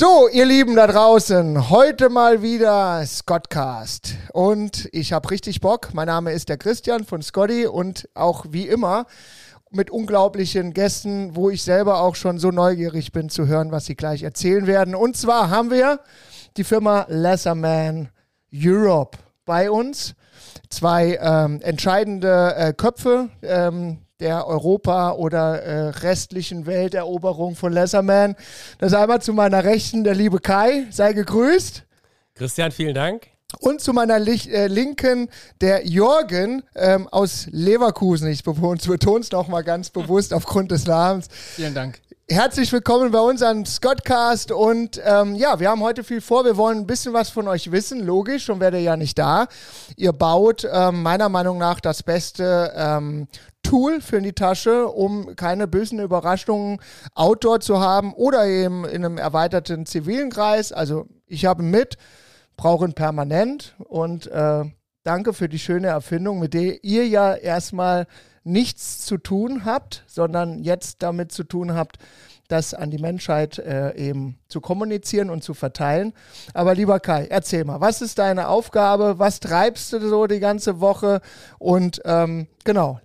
So, ihr Lieben da draußen, heute mal wieder Scottcast. Und ich habe richtig Bock. Mein Name ist der Christian von Scotty und auch wie immer mit unglaublichen Gästen, wo ich selber auch schon so neugierig bin zu hören, was sie gleich erzählen werden. Und zwar haben wir die Firma Lesserman Europe bei uns. Zwei ähm, entscheidende äh, Köpfe ähm, der Europa- oder äh, restlichen Welteroberung von Lesserman. Das ist einmal zu meiner Rechten der liebe Kai, sei gegrüßt. Christian, vielen Dank. Und zu meiner Lich äh, Linken der Jorgen ähm, aus Leverkusen. Ich betone es nochmal ganz bewusst aufgrund des Namens. Vielen Dank. Herzlich willkommen bei uns an Scottcast und ähm, ja, wir haben heute viel vor. Wir wollen ein bisschen was von euch wissen, logisch, schon werdet ihr ja nicht da. Ihr baut ähm, meiner Meinung nach das beste ähm, Tool für die Tasche, um keine bösen Überraschungen outdoor zu haben oder eben in einem erweiterten zivilen Kreis. Also ich habe mit, brauche ihn permanent und äh, danke für die schöne Erfindung, mit der ihr ja erstmal nichts zu tun habt, sondern jetzt damit zu tun habt, das an die Menschheit äh, eben zu kommunizieren und zu verteilen. Aber lieber Kai, erzähl mal, was ist deine Aufgabe? Was treibst du so die ganze Woche? Und ähm, genau,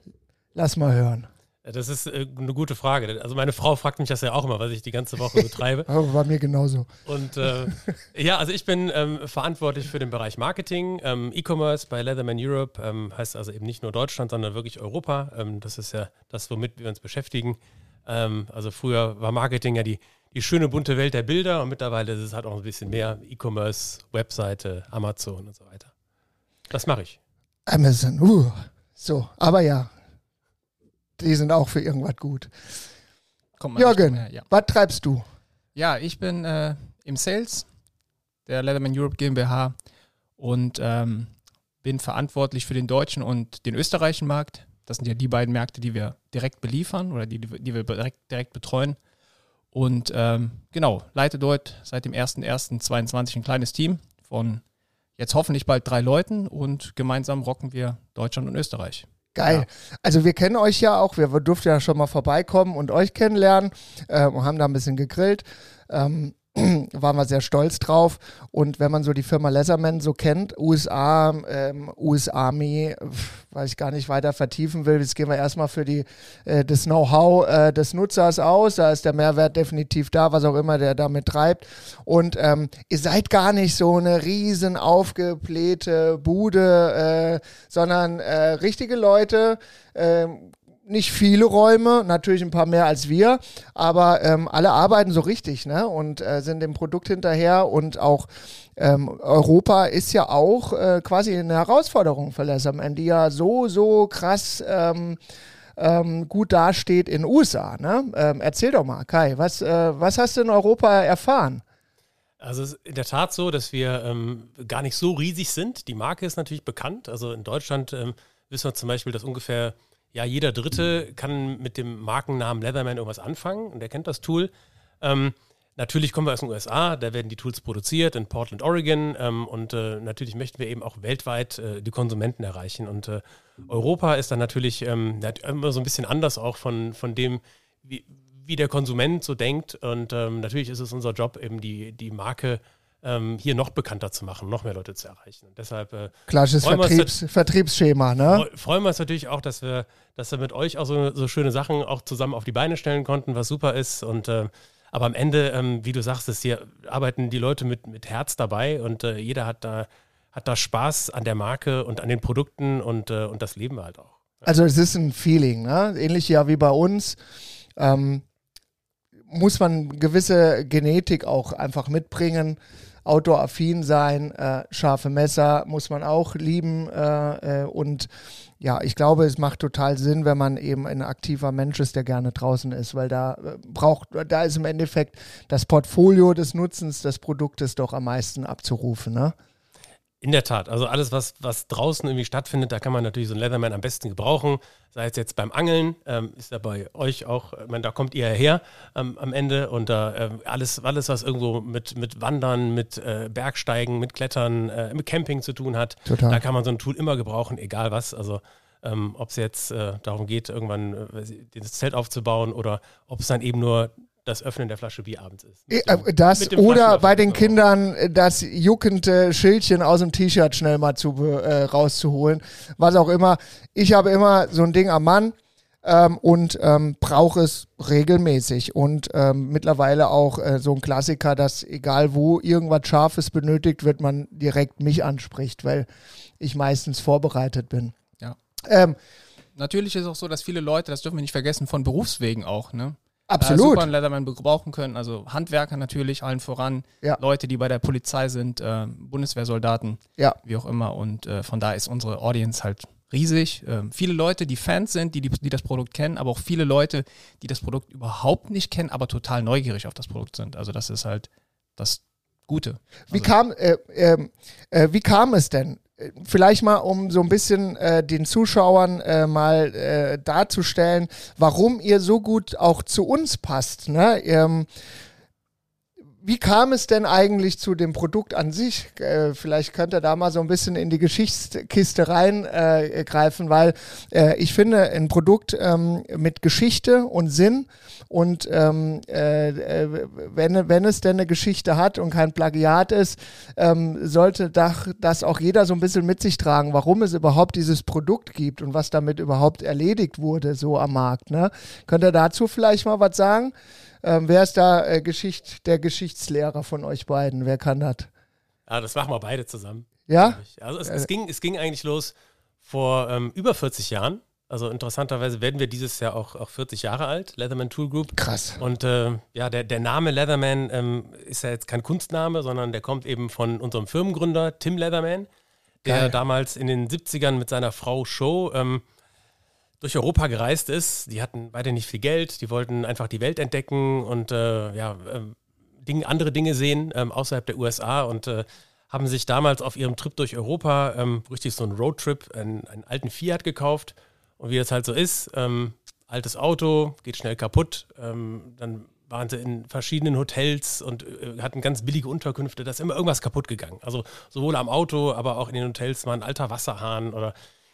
lass mal hören. Das ist äh, eine gute Frage. Also meine Frau fragt mich das ja auch immer, was ich die ganze Woche so treibe. Aber bei mir genauso. Und äh, ja, also ich bin ähm, verantwortlich für den Bereich Marketing, ähm, E-Commerce bei Leatherman Europe. Ähm, heißt also eben nicht nur Deutschland, sondern wirklich Europa. Ähm, das ist ja das, womit wir uns beschäftigen. Ähm, also früher war Marketing ja die, die schöne bunte Welt der Bilder und mittlerweile ist es halt auch ein bisschen mehr E-Commerce, Webseite, Amazon und so weiter. Das mache ich. Amazon, uh. So, aber ja, die sind auch für irgendwas gut. Jürgen, ja. was treibst du? Ja, ich bin äh, im Sales der Leatherman Europe GmbH und ähm, bin verantwortlich für den deutschen und den österreichischen Markt. Das sind ja die beiden Märkte, die wir direkt beliefern oder die, die wir direkt, direkt betreuen. Und ähm, genau, leite dort seit dem 01.01.22 ein kleines Team von jetzt hoffentlich bald drei Leuten und gemeinsam rocken wir Deutschland und Österreich. Geil. Ja. Also wir kennen euch ja auch, wir durften ja schon mal vorbeikommen und euch kennenlernen äh, und haben da ein bisschen gegrillt. Ähm, waren wir sehr stolz drauf. Und wenn man so die Firma Leatherman so kennt, USA, ähm, US Army, weil ich gar nicht weiter vertiefen will, jetzt gehen wir erstmal für die, äh, das Know-how äh, des Nutzers aus. Da ist der Mehrwert definitiv da, was auch immer der damit treibt. Und ähm, ihr seid gar nicht so eine riesen aufgeblähte Bude, äh, sondern äh, richtige Leute, ähm, nicht viele Räume, natürlich ein paar mehr als wir, aber ähm, alle arbeiten so richtig ne? und äh, sind dem Produkt hinterher und auch ähm, Europa ist ja auch äh, quasi eine Herausforderung für Lesserman, die ja so, so krass ähm, ähm, gut dasteht in USA. Ne? Ähm, erzähl doch mal, Kai, was, äh, was hast du in Europa erfahren? Also es ist in der Tat so, dass wir ähm, gar nicht so riesig sind. Die Marke ist natürlich bekannt. Also in Deutschland wissen wir zum Beispiel, dass ungefähr ja, jeder Dritte kann mit dem Markennamen Leatherman irgendwas anfangen und er kennt das Tool. Ähm, natürlich kommen wir aus den USA, da werden die Tools produziert in Portland, Oregon ähm, und äh, natürlich möchten wir eben auch weltweit äh, die Konsumenten erreichen. Und äh, Europa ist dann natürlich ähm, immer so ein bisschen anders auch von, von dem, wie, wie der Konsument so denkt. Und ähm, natürlich ist es unser Job, eben die, die Marke ähm, hier noch bekannter zu machen, noch mehr Leute zu erreichen. Und deshalb äh, Klassisches Vertriebs Vertriebsschema, ne? Freuen wir uns natürlich auch, dass wir, dass wir mit euch auch so, so schöne Sachen auch zusammen auf die Beine stellen konnten, was super ist. Und äh, aber am Ende, ähm, wie du sagst, ist hier arbeiten die Leute mit, mit Herz dabei und äh, jeder hat da, hat da Spaß an der Marke und an den Produkten und, äh, und das leben wir halt auch. Also es ist ein Feeling, ne? Ähnlich ja wie bei uns. Ähm, muss man gewisse Genetik auch einfach mitbringen outdoor-affin sein. Äh, scharfe Messer muss man auch lieben. Äh, äh, und ja, ich glaube, es macht total Sinn, wenn man eben ein aktiver Mensch ist, der gerne draußen ist, weil da äh, braucht, da ist im Endeffekt das Portfolio des Nutzens des Produktes doch am meisten abzurufen. Ne? In der Tat, also alles, was, was draußen irgendwie stattfindet, da kann man natürlich so einen Leatherman am besten gebrauchen. Sei es jetzt beim Angeln, ähm, ist ja bei euch auch, ich meine, da kommt ihr her ähm, am Ende und da äh, alles, alles, was irgendwo mit, mit Wandern, mit äh, Bergsteigen, mit Klettern, äh, mit Camping zu tun hat, Total. da kann man so ein Tool immer gebrauchen, egal was. Also ähm, ob es jetzt äh, darum geht, irgendwann äh, das Zelt aufzubauen oder ob es dann eben nur das Öffnen der Flasche Bier abends ist. Äh, das oder bei den Kindern äh, das juckende Schildchen aus dem T-Shirt schnell mal zu, äh, rauszuholen. Was auch immer. Ich habe immer so ein Ding am Mann ähm, und ähm, brauche es regelmäßig. Und ähm, mittlerweile auch äh, so ein Klassiker, dass egal wo irgendwas Scharfes benötigt wird, man direkt mich anspricht, weil ich meistens vorbereitet bin. Ja. Ähm, Natürlich ist es auch so, dass viele Leute, das dürfen wir nicht vergessen, von Berufswegen auch, ne? Absolut. Äh, super einen Leatherman brauchen können. Also Handwerker natürlich, allen voran. Ja. Leute, die bei der Polizei sind, äh, Bundeswehrsoldaten, ja. wie auch immer. Und äh, von da ist unsere Audience halt riesig. Ähm, viele Leute, die Fans sind, die, die, die, das Produkt kennen, aber auch viele Leute, die das Produkt überhaupt nicht kennen, aber total neugierig auf das Produkt sind. Also das ist halt das Gute. Wie, also, kam, äh, ähm, äh, wie kam es denn? Vielleicht mal, um so ein bisschen äh, den Zuschauern äh, mal äh, darzustellen, warum ihr so gut auch zu uns passt. Ne? Ähm, wie kam es denn eigentlich zu dem Produkt an sich? Äh, vielleicht könnt ihr da mal so ein bisschen in die Geschichtskiste reingreifen, äh, weil äh, ich finde, ein Produkt ähm, mit Geschichte und Sinn und ähm, äh, äh, wenn, wenn es denn eine Geschichte hat und kein Plagiat ist, ähm, sollte das auch jeder so ein bisschen mit sich tragen, warum es überhaupt dieses Produkt gibt und was damit überhaupt erledigt wurde, so am Markt. Ne? Könnt ihr dazu vielleicht mal was sagen? Ähm, wer ist da äh, Geschicht, der Geschichtslehrer von euch beiden? Wer kann das? Ja, das machen wir beide zusammen. Ja? Also es, es, ging, es ging eigentlich los vor ähm, über 40 Jahren. Also interessanterweise werden wir dieses Jahr auch, auch 40 Jahre alt, Leatherman Tool Group. Krass. Und äh, ja, der, der Name Leatherman ähm, ist ja jetzt kein Kunstname, sondern der kommt eben von unserem Firmengründer Tim Leatherman, der Geil. damals in den 70ern mit seiner Frau Show ähm, durch Europa gereist ist. Die hatten beide nicht viel Geld, die wollten einfach die Welt entdecken und äh, ja, äh, Ding, andere Dinge sehen ähm, außerhalb der USA und äh, haben sich damals auf ihrem Trip durch Europa ähm, richtig so einen Roadtrip, einen, einen, alten Fiat gekauft. Und wie das halt so ist, ähm, altes Auto, geht schnell kaputt. Ähm, dann waren sie in verschiedenen Hotels und äh, hatten ganz billige Unterkünfte. Da ist immer irgendwas kaputt gegangen. Also sowohl am Auto, aber auch in den Hotels war ein alter Wasserhahn oder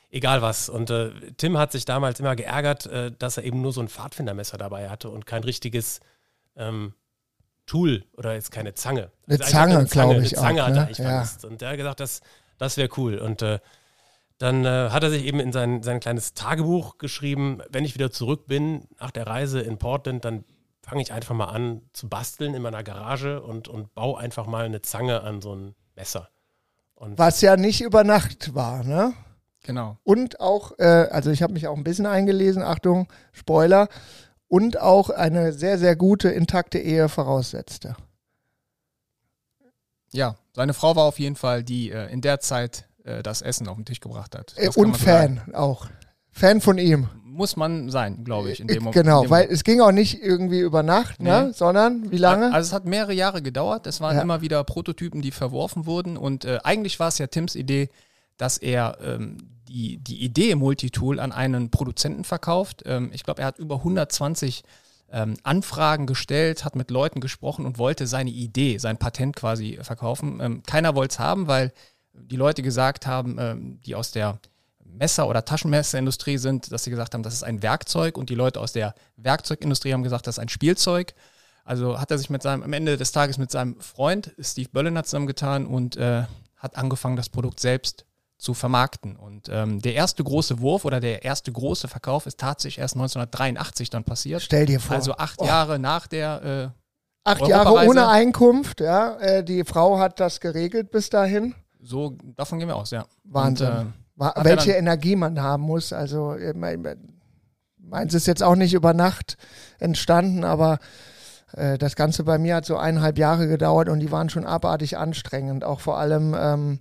egal was. Und äh, Tim hat sich damals immer geärgert, äh, dass er eben nur so ein Pfadfindermesser dabei hatte und kein richtiges ähm, Tool oder jetzt keine Zange. Eine also Zange, glaube ich. Eine Zange auch, hat er ne? eigentlich ja. vermisst. Und er hat gesagt, das, das wäre cool. Und äh, dann äh, hat er sich eben in sein, sein kleines Tagebuch geschrieben, wenn ich wieder zurück bin nach der Reise in Portland, dann fange ich einfach mal an zu basteln in meiner Garage und, und baue einfach mal eine Zange an so ein Messer. Und Was ja nicht über Nacht war, ne? Genau. Und auch, äh, also ich habe mich auch ein bisschen eingelesen, Achtung, Spoiler, und auch eine sehr, sehr gute, intakte Ehe voraussetzte. Ja, seine Frau war auf jeden Fall, die äh, in der Zeit äh, das Essen auf den Tisch gebracht hat. Äh, und Fan sagen. auch. Fan von ihm. Muss man sein, glaube ich, in dem äh, Moment. Genau, weil es ging auch nicht irgendwie über Nacht, ne? Nee. sondern wie lange? Also es hat mehrere Jahre gedauert. Es waren ja. immer wieder Prototypen, die verworfen wurden. Und äh, eigentlich war es ja Tims Idee, dass er ähm, die, die Idee Multitool an einen Produzenten verkauft. Ähm, ich glaube, er hat über 120 ähm, Anfragen gestellt, hat mit Leuten gesprochen und wollte seine Idee, sein Patent quasi verkaufen. Ähm, keiner wollte es haben, weil die Leute gesagt haben, ähm, die aus der Messer- oder Taschenmesserindustrie sind, dass sie gesagt haben, das ist ein Werkzeug und die Leute aus der Werkzeugindustrie haben gesagt, das ist ein Spielzeug. Also hat er sich mit seinem, am Ende des Tages mit seinem Freund Steve Bölliner zusammengetan und äh, hat angefangen, das Produkt selbst zu vermarkten. Und ähm, der erste große Wurf oder der erste große Verkauf ist tatsächlich erst 1983 dann passiert. Stell dir vor. Also acht oh. Jahre nach der. Äh, acht Jahre ohne Einkunft, ja. Äh, die Frau hat das geregelt bis dahin. So, davon gehen wir aus, ja. Wahnsinn. Und, äh, welche Energie man haben muss. Also, meins ist jetzt auch nicht über Nacht entstanden, aber äh, das Ganze bei mir hat so eineinhalb Jahre gedauert und die waren schon abartig anstrengend. Auch vor allem. Ähm,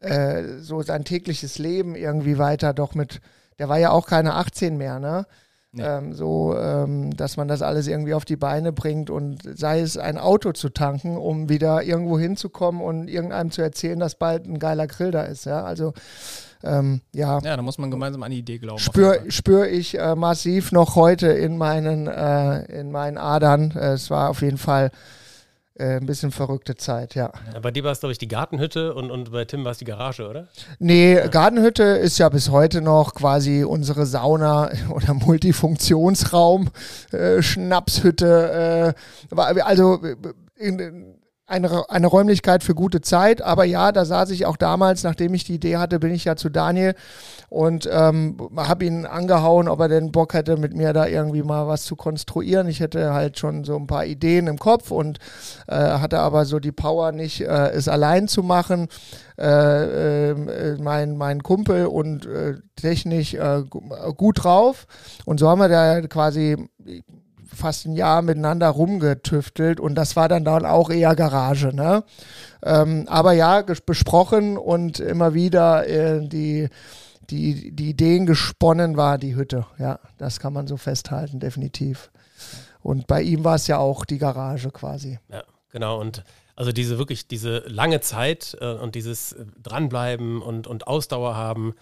äh, so sein tägliches Leben irgendwie weiter doch mit, der war ja auch keine 18 mehr, ne? Nee. Ähm, so, ähm, dass man das alles irgendwie auf die Beine bringt und sei es ein Auto zu tanken, um wieder irgendwo hinzukommen und irgendeinem zu erzählen, dass bald ein geiler Grill da ist, ja, also ähm, ja. Ja, da muss man gemeinsam an die Idee glauben. Spüre spür ich äh, massiv noch heute in meinen, äh, in meinen Adern. Äh, es war auf jeden Fall äh, ein bisschen verrückte Zeit, ja. bei dir war es, glaube ich, die Gartenhütte und, und bei Tim war es die Garage, oder? Nee, ja. Gartenhütte ist ja bis heute noch quasi unsere Sauna oder Multifunktionsraum, äh, Schnapshütte. Äh, also äh, in, eine, eine Räumlichkeit für gute Zeit. Aber ja, da saß ich auch damals, nachdem ich die Idee hatte, bin ich ja zu Daniel und ähm, habe ihn angehauen, ob er denn Bock hätte, mit mir da irgendwie mal was zu konstruieren. Ich hätte halt schon so ein paar Ideen im Kopf und äh, hatte aber so die Power nicht, äh, es allein zu machen. Äh, äh, mein, mein Kumpel und äh, technisch äh, gut drauf. Und so haben wir da quasi fast ein Jahr miteinander rumgetüftelt und das war dann dann auch eher Garage. Ne? Ähm, aber ja, besprochen und immer wieder äh, die, die, die Ideen gesponnen war die Hütte. Ja, das kann man so festhalten, definitiv. Und bei ihm war es ja auch die Garage quasi. Ja, genau. Und also diese wirklich, diese lange Zeit äh, und dieses äh, Dranbleiben und, und Ausdauer haben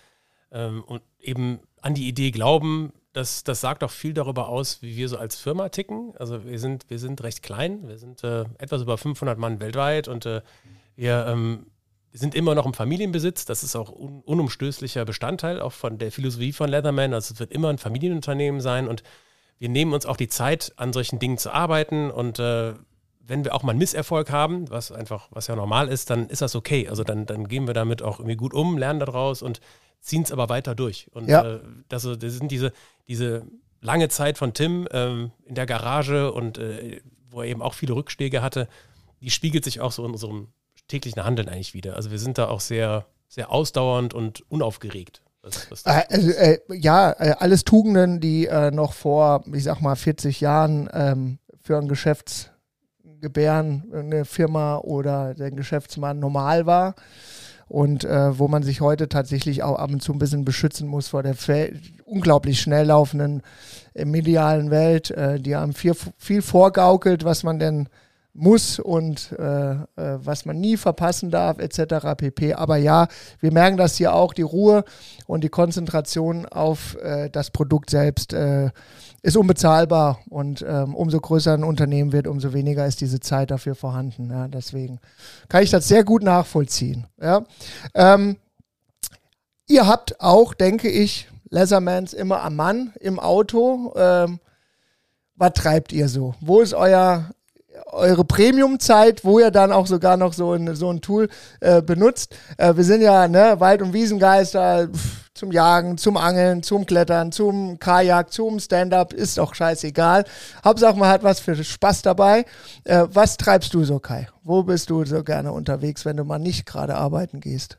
ähm, und eben an die Idee glauben, das, das sagt auch viel darüber aus, wie wir so als Firma ticken. Also wir sind, wir sind recht klein, wir sind äh, etwas über 500 Mann weltweit und äh, wir ähm, sind immer noch im Familienbesitz. Das ist auch un unumstößlicher Bestandteil auch von der Philosophie von Leatherman. Also es wird immer ein Familienunternehmen sein und wir nehmen uns auch die Zeit, an solchen Dingen zu arbeiten und äh, wenn wir auch mal einen Misserfolg haben, was einfach, was ja normal ist, dann ist das okay. Also dann, dann gehen wir damit auch irgendwie gut um, lernen daraus und ziehen es aber weiter durch. Und ja. äh, das, das, sind diese, diese lange Zeit von Tim ähm, in der Garage und äh, wo er eben auch viele Rückschläge hatte, die spiegelt sich auch so in unserem täglichen Handeln eigentlich wieder. Also wir sind da auch sehr, sehr ausdauernd und unaufgeregt. Was, was äh, also, äh, ja, äh, alles Tugenden, die äh, noch vor, ich sag mal, 40 Jahren ähm, für ein Geschäftsgebären, eine Firma oder der Geschäftsmann normal war und äh, wo man sich heute tatsächlich auch ab und zu ein bisschen beschützen muss vor der unglaublich schnell laufenden äh, medialen Welt, äh, die einem viel, viel vorgaukelt, was man denn muss und äh, äh, was man nie verpassen darf, etc. pp. Aber ja, wir merken das hier auch, die Ruhe und die Konzentration auf äh, das Produkt selbst äh, ist unbezahlbar und ähm, umso größer ein Unternehmen wird, umso weniger ist diese Zeit dafür vorhanden. Ja, deswegen kann ich das sehr gut nachvollziehen. Ja. Ähm, ihr habt auch, denke ich, Leathermans immer am Mann im Auto. Ähm, was treibt ihr so? Wo ist euer eure Premium-Zeit, wo ihr dann auch sogar noch so ein, so ein Tool äh, benutzt. Äh, wir sind ja ne, Wald- und Wiesengeister pff, zum Jagen, zum Angeln, zum Klettern, zum Kajak, zum Stand-up, ist doch scheißegal. Hauptsache man hat was für Spaß dabei. Äh, was treibst du so, Kai? Wo bist du so gerne unterwegs, wenn du mal nicht gerade arbeiten gehst?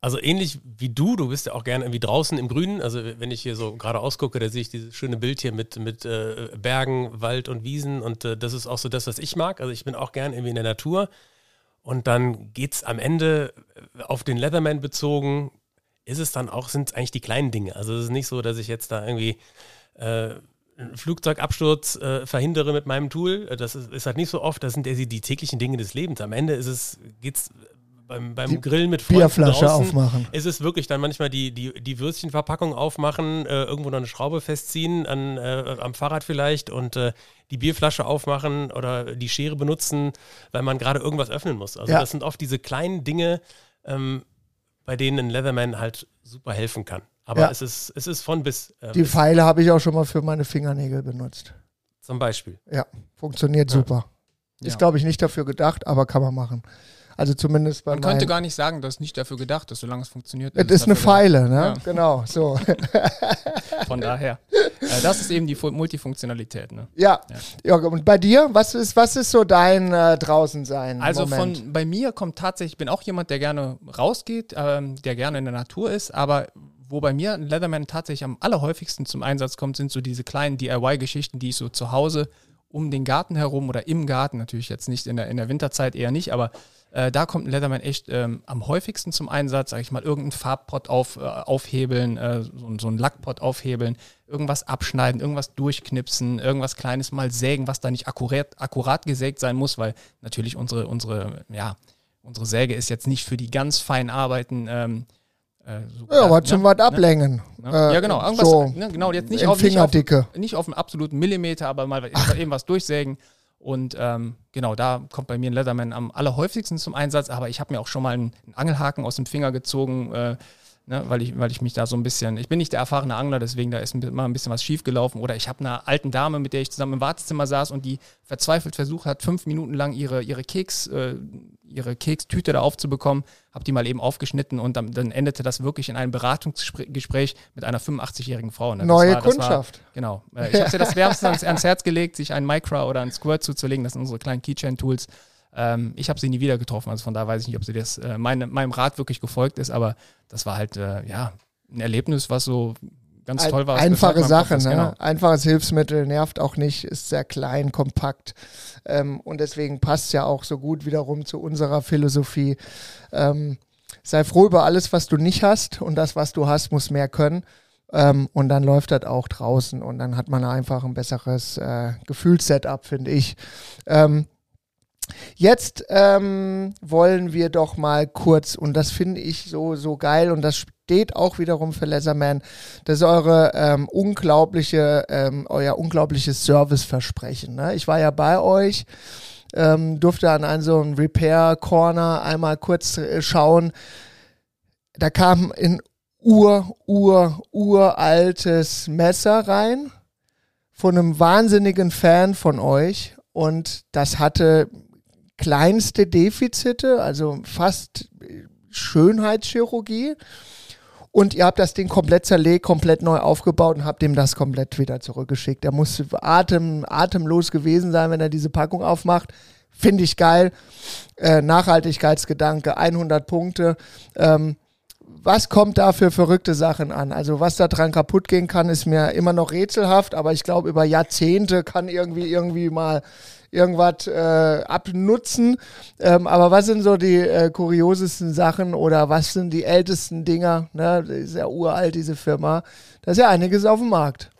Also ähnlich wie du, du bist ja auch gerne irgendwie draußen im Grünen. Also wenn ich hier so gerade ausgucke, da sehe ich dieses schöne Bild hier mit, mit äh, Bergen, Wald und Wiesen und äh, das ist auch so das, was ich mag. Also ich bin auch gerne irgendwie in der Natur. Und dann geht es am Ende auf den Leatherman bezogen, ist es dann auch, sind es eigentlich die kleinen Dinge. Also es ist nicht so, dass ich jetzt da irgendwie äh, einen Flugzeugabsturz äh, verhindere mit meinem Tool. Das ist, ist, halt nicht so oft. Das sind die, die täglichen Dinge des Lebens. Am Ende ist es, geht's beim, beim Grillen mit Freunden Bierflasche draußen, aufmachen. ist es wirklich dann manchmal die, die, die Würstchenverpackung aufmachen, äh, irgendwo noch eine Schraube festziehen, an, äh, am Fahrrad vielleicht und äh, die Bierflasche aufmachen oder die Schere benutzen, weil man gerade irgendwas öffnen muss. Also ja. das sind oft diese kleinen Dinge, ähm, bei denen ein Leatherman halt super helfen kann. Aber ja. es, ist, es ist von bis. Äh, die Pfeile habe ich auch schon mal für meine Fingernägel benutzt. Zum Beispiel. Ja, funktioniert ja. super. Ist, glaube ich, nicht dafür gedacht, aber kann man machen. Also zumindest bei Man könnte gar nicht sagen, dass nicht dafür gedacht ist, solange es funktioniert. Es ist eine Pfeile, ne? Ja. Genau, so. Von daher. Äh, das ist eben die Multifunktionalität, ne? Ja. ja. ja. Und bei dir, was ist, was ist so dein äh, Draußensein? Also Moment? von bei mir kommt tatsächlich, ich bin auch jemand, der gerne rausgeht, ähm, der gerne in der Natur ist, aber wo bei mir ein Leatherman tatsächlich am allerhäufigsten zum Einsatz kommt, sind so diese kleinen DIY-Geschichten, die ich so zu Hause um den Garten herum oder im Garten, natürlich jetzt nicht in der, in der Winterzeit eher nicht, aber äh, da kommt ein Leatherman echt ähm, am häufigsten zum Einsatz, sage ich mal, irgendeinen Farbpot auf, äh, aufhebeln, äh, so, so einen Lackpot aufhebeln, irgendwas abschneiden, irgendwas durchknipsen, irgendwas Kleines mal sägen, was da nicht akkurat, akkurat gesägt sein muss, weil natürlich unsere, unsere, ja, unsere Säge ist jetzt nicht für die ganz feinen Arbeiten ähm, äh, so ja, was zum was ablängen. Ne? Äh, ja, genau. Irgendwas, so ne, genau, jetzt nicht auf, nicht auf, nicht auf einen absoluten Millimeter, aber mal eben was durchsägen Und ähm, genau, da kommt bei mir ein Leatherman am allerhäufigsten zum Einsatz. Aber ich habe mir auch schon mal einen, Angelhaken aus dem Finger gezogen. Äh, Ne, weil, ich, weil ich mich da so ein bisschen, ich bin nicht der erfahrene Angler, deswegen da ist immer ein bisschen was schief gelaufen. Oder ich habe eine alten Dame, mit der ich zusammen im Wartezimmer saß und die verzweifelt versucht hat, fünf Minuten lang ihre, ihre Keks, äh, ihre Kekstüte da aufzubekommen, habe die mal eben aufgeschnitten und dann, dann, endete das wirklich in einem Beratungsgespräch mit einer 85-jährigen Frau. Ne? Neue war, Kundschaft. War, genau. Äh, ich habe dir das wärmstens ans, ans Herz gelegt, sich einen Micro oder einen Squirt zuzulegen. Das sind unsere kleinen Keychain-Tools. Ähm, ich habe sie nie wieder getroffen, also von da weiß ich nicht, ob sie das, äh, meine, meinem Rat wirklich gefolgt ist, aber das war halt, äh, ja, ein Erlebnis, was so ganz toll war. Einfache Sache, ne? Genau. Einfaches Hilfsmittel, nervt auch nicht, ist sehr klein, kompakt ähm, und deswegen passt es ja auch so gut wiederum zu unserer Philosophie. Ähm, sei froh über alles, was du nicht hast und das, was du hast, muss mehr können. Ähm, und dann läuft das auch draußen und dann hat man einfach ein besseres äh, Gefühlssetup, finde ich. Ähm, Jetzt ähm, wollen wir doch mal kurz, und das finde ich so, so geil, und das steht auch wiederum für Leatherman, das ist eure ähm, unglaubliche, ähm, euer unglaubliches Serviceversprechen. Ne? Ich war ja bei euch, ähm, durfte an einen so einen Repair Corner einmal kurz äh, schauen. Da kam ein ur, ur, uraltes Messer rein von einem wahnsinnigen Fan von euch und das hatte kleinste Defizite, also fast Schönheitschirurgie. Und ihr habt das Ding komplett zerlegt, komplett neu aufgebaut und habt ihm das komplett wieder zurückgeschickt. Er muss atem, atemlos gewesen sein, wenn er diese Packung aufmacht. Finde ich geil. Äh, Nachhaltigkeitsgedanke, 100 Punkte. Ähm, was kommt da für verrückte Sachen an? Also was da dran kaputt gehen kann, ist mir immer noch rätselhaft, aber ich glaube, über Jahrzehnte kann irgendwie irgendwie mal irgendwas äh, abnutzen. Ähm, aber was sind so die äh, kuriosesten Sachen oder was sind die ältesten Dinger? Ne? Das ist ja uralt, diese Firma. Da ist ja einiges auf dem Markt.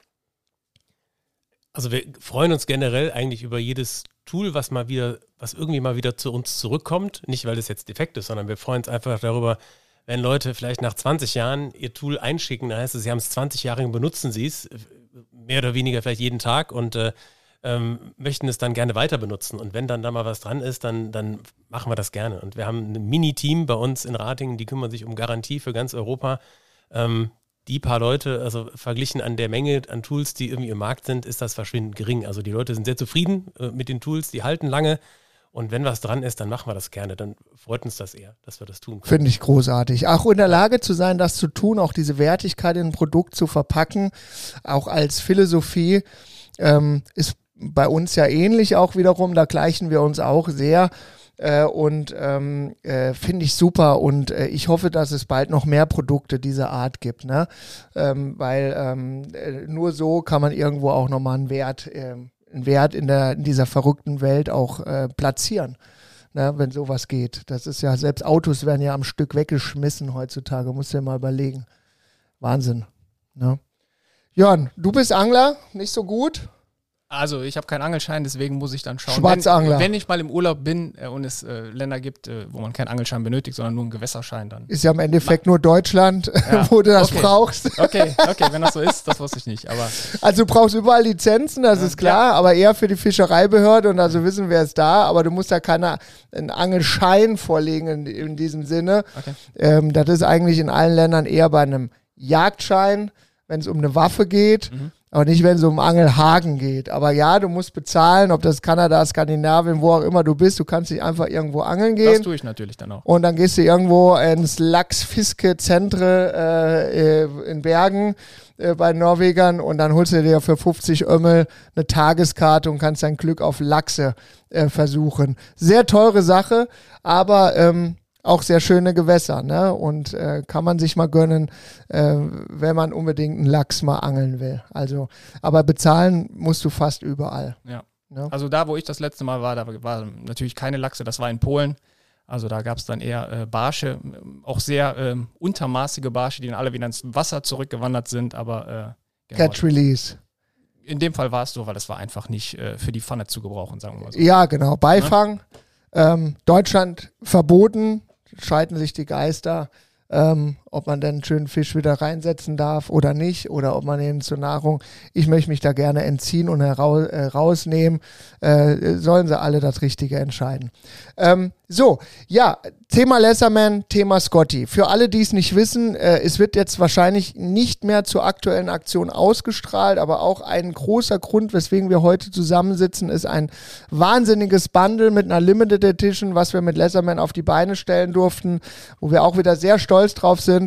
Also wir freuen uns generell eigentlich über jedes Tool, was mal wieder, was irgendwie mal wieder zu uns zurückkommt. Nicht, weil es jetzt defekt ist, sondern wir freuen uns einfach darüber, wenn Leute vielleicht nach 20 Jahren ihr Tool einschicken, dann heißt es, sie haben es 20 Jahre und benutzen sie es, mehr oder weniger vielleicht jeden Tag und äh, ähm, möchten es dann gerne weiter benutzen. Und wenn dann da mal was dran ist, dann, dann machen wir das gerne. Und wir haben ein Mini-Team bei uns in Ratingen, die kümmern sich um Garantie für ganz Europa. Ähm, die paar Leute, also verglichen an der Menge an Tools, die irgendwie im Markt sind, ist das verschwindend gering. Also die Leute sind sehr zufrieden äh, mit den Tools, die halten lange. Und wenn was dran ist, dann machen wir das gerne. Dann freut uns das eher, dass wir das tun können. Finde ich großartig. Auch in der Lage zu sein, das zu tun, auch diese Wertigkeit in ein Produkt zu verpacken, auch als Philosophie, ähm, ist bei uns ja ähnlich auch wiederum, da gleichen wir uns auch sehr. Äh, und ähm, äh, finde ich super und äh, ich hoffe, dass es bald noch mehr Produkte dieser Art gibt, ne? Ähm, weil ähm, äh, nur so kann man irgendwo auch nochmal einen Wert, ähm, einen Wert in, der, in dieser verrückten Welt auch äh, platzieren. Ne, wenn sowas geht. Das ist ja, selbst Autos werden ja am Stück weggeschmissen heutzutage, musst du dir mal überlegen. Wahnsinn. Ne? Jörn, du bist Angler, nicht so gut. Also ich habe keinen Angelschein, deswegen muss ich dann schauen. Schwarzangler. Wenn, wenn ich mal im Urlaub bin äh, und es äh, Länder gibt, äh, wo man keinen Angelschein benötigt, sondern nur einen Gewässerschein, dann. Ist ja im Endeffekt nur Deutschland, ja. wo du das okay. brauchst. Okay, okay, wenn das so ist, das wusste ich nicht. Aber also du brauchst überall Lizenzen, das ja. ist klar, ja. aber eher für die Fischereibehörde und also wissen wir es da, aber du musst da keinen Angelschein vorlegen in, in diesem Sinne. Okay. Ähm, das ist eigentlich in allen Ländern eher bei einem Jagdschein, wenn es um eine Waffe geht. Mhm aber nicht, wenn es um Angelhaken geht. Aber ja, du musst bezahlen, ob das Kanada, Skandinavien, wo auch immer du bist. Du kannst nicht einfach irgendwo angeln gehen. Das tue ich natürlich dann auch. Und dann gehst du irgendwo ins Lachsfiske-Zentre äh, äh, in Bergen äh, bei Norwegern und dann holst du dir für 50 Ömmel eine Tageskarte und kannst dein Glück auf Lachse äh, versuchen. Sehr teure Sache, aber ähm, auch sehr schöne Gewässer, ne? Und äh, kann man sich mal gönnen, äh, wenn man unbedingt einen Lachs mal angeln will. Also, aber bezahlen musst du fast überall. Ja. Ne? Also da, wo ich das letzte Mal war, da war natürlich keine Lachse, das war in Polen. Also da gab es dann eher äh, Barsche, auch sehr äh, untermaßige Barsche, die dann alle wieder ins Wasser zurückgewandert sind, aber äh, genau. Catch Release. In dem Fall war es so, weil das war einfach nicht äh, für die Pfanne zu gebrauchen, sagen wir mal so. Ja, genau. Beifang. Ja? Ähm, Deutschland verboten, scheiden sich die Geister. Ähm, ob man einen schönen Fisch wieder reinsetzen darf oder nicht oder ob man ihn zur Nahrung, ich möchte mich da gerne entziehen und heraus, äh, rausnehmen, äh, sollen sie alle das Richtige entscheiden. Ähm, so, ja, Thema Lesserman, Thema Scotty. Für alle, die es nicht wissen, äh, es wird jetzt wahrscheinlich nicht mehr zur aktuellen Aktion ausgestrahlt, aber auch ein großer Grund, weswegen wir heute zusammensitzen, ist ein wahnsinniges Bundle mit einer Limited Edition, was wir mit Lesserman auf die Beine stellen durften, wo wir auch wieder sehr stolz drauf sind.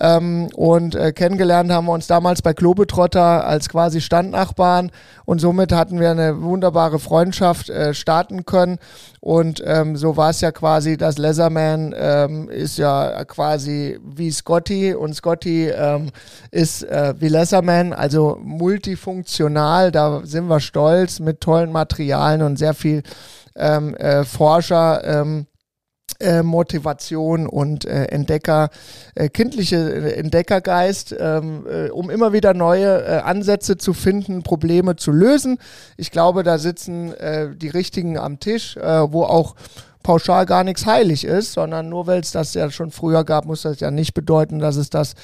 Ähm, und äh, kennengelernt haben wir uns damals bei Globetrotter als quasi Standnachbarn und somit hatten wir eine wunderbare Freundschaft äh, starten können. Und ähm, so war es ja quasi, dass Leatherman ähm, ist ja quasi wie Scotty und Scotty ähm, ist äh, wie Leatherman, also multifunktional. Da sind wir stolz mit tollen Materialien und sehr viel ähm, äh, Forscher. Ähm, äh, Motivation und äh, Entdecker, äh, kindliche äh, Entdeckergeist, ähm, äh, um immer wieder neue äh, Ansätze zu finden, Probleme zu lösen. Ich glaube, da sitzen die Richtigen am Tisch, wo auch pauschal gar nichts heilig ist, sondern nur weil es das ja schon früher gab, muss das ja nicht bedeuten, dass es das,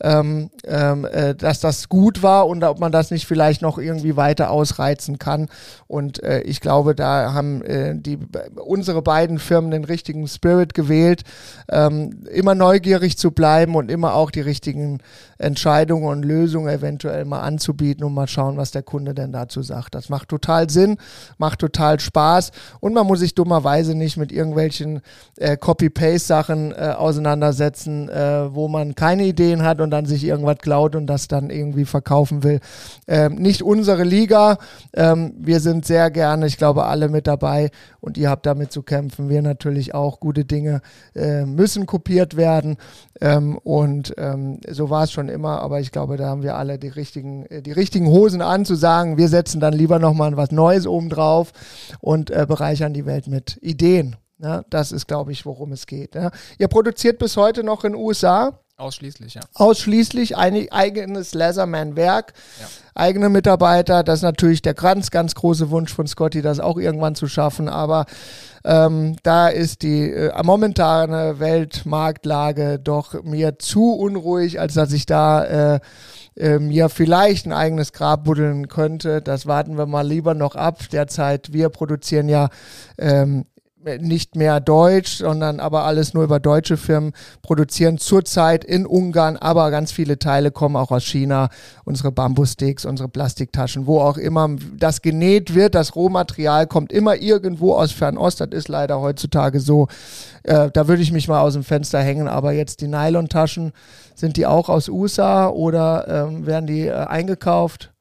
ähm, ähm, äh, dass das gut war und ob man das nicht vielleicht noch irgendwie weiter ausreizen kann. Und äh, ich glaube, da haben äh, die unsere beiden Firmen den richtigen Spirit gewählt, ähm, immer neugierig zu bleiben und immer auch die richtigen Entscheidungen und Lösungen eventuell mal anzubieten und mal schauen, was der Kunde denn dazu sagt. Das macht total Sinn, macht total Spaß und man muss sich dummerweise nicht mit irgendwelchen äh, Copy-Paste-Sachen äh, auseinandersetzen, äh, wo man keine Ideen hat und dann sich irgendwas klaut und das dann irgendwie verkaufen will. Ähm, nicht unsere Liga. Ähm, wir sind sehr gerne, ich glaube, alle mit dabei und ihr habt damit zu kämpfen. Wir natürlich auch. Gute Dinge äh, müssen kopiert werden ähm, und ähm, so war es schon immer, aber ich glaube, da haben wir alle die richtigen, äh, die richtigen Hosen an, zu sagen, wir setzen dann lieber nochmal was Neues oben drauf und äh, bereichern die Welt mit Ideen. Ja, das ist, glaube ich, worum es geht. Ja. Ihr produziert bis heute noch in den USA. Ausschließlich, ja. Ausschließlich ein eigenes Laserman-Werk, ja. eigene Mitarbeiter. Das ist natürlich der ganz, ganz große Wunsch von Scotty, das auch irgendwann zu schaffen. Aber ähm, da ist die äh, momentane Weltmarktlage doch mir zu unruhig, als dass ich da äh, äh, mir vielleicht ein eigenes Grab buddeln könnte. Das warten wir mal lieber noch ab. Derzeit, wir produzieren ja ähm, nicht mehr deutsch, sondern aber alles nur über deutsche Firmen produzieren zurzeit in Ungarn, aber ganz viele Teile kommen auch aus China, unsere Bambussticks, unsere Plastiktaschen, wo auch immer das genäht wird, das Rohmaterial kommt immer irgendwo aus Fernost, das ist leider heutzutage so. Äh, da würde ich mich mal aus dem Fenster hängen, aber jetzt die Nylon-Taschen, sind die auch aus USA oder ähm, werden die äh, eingekauft?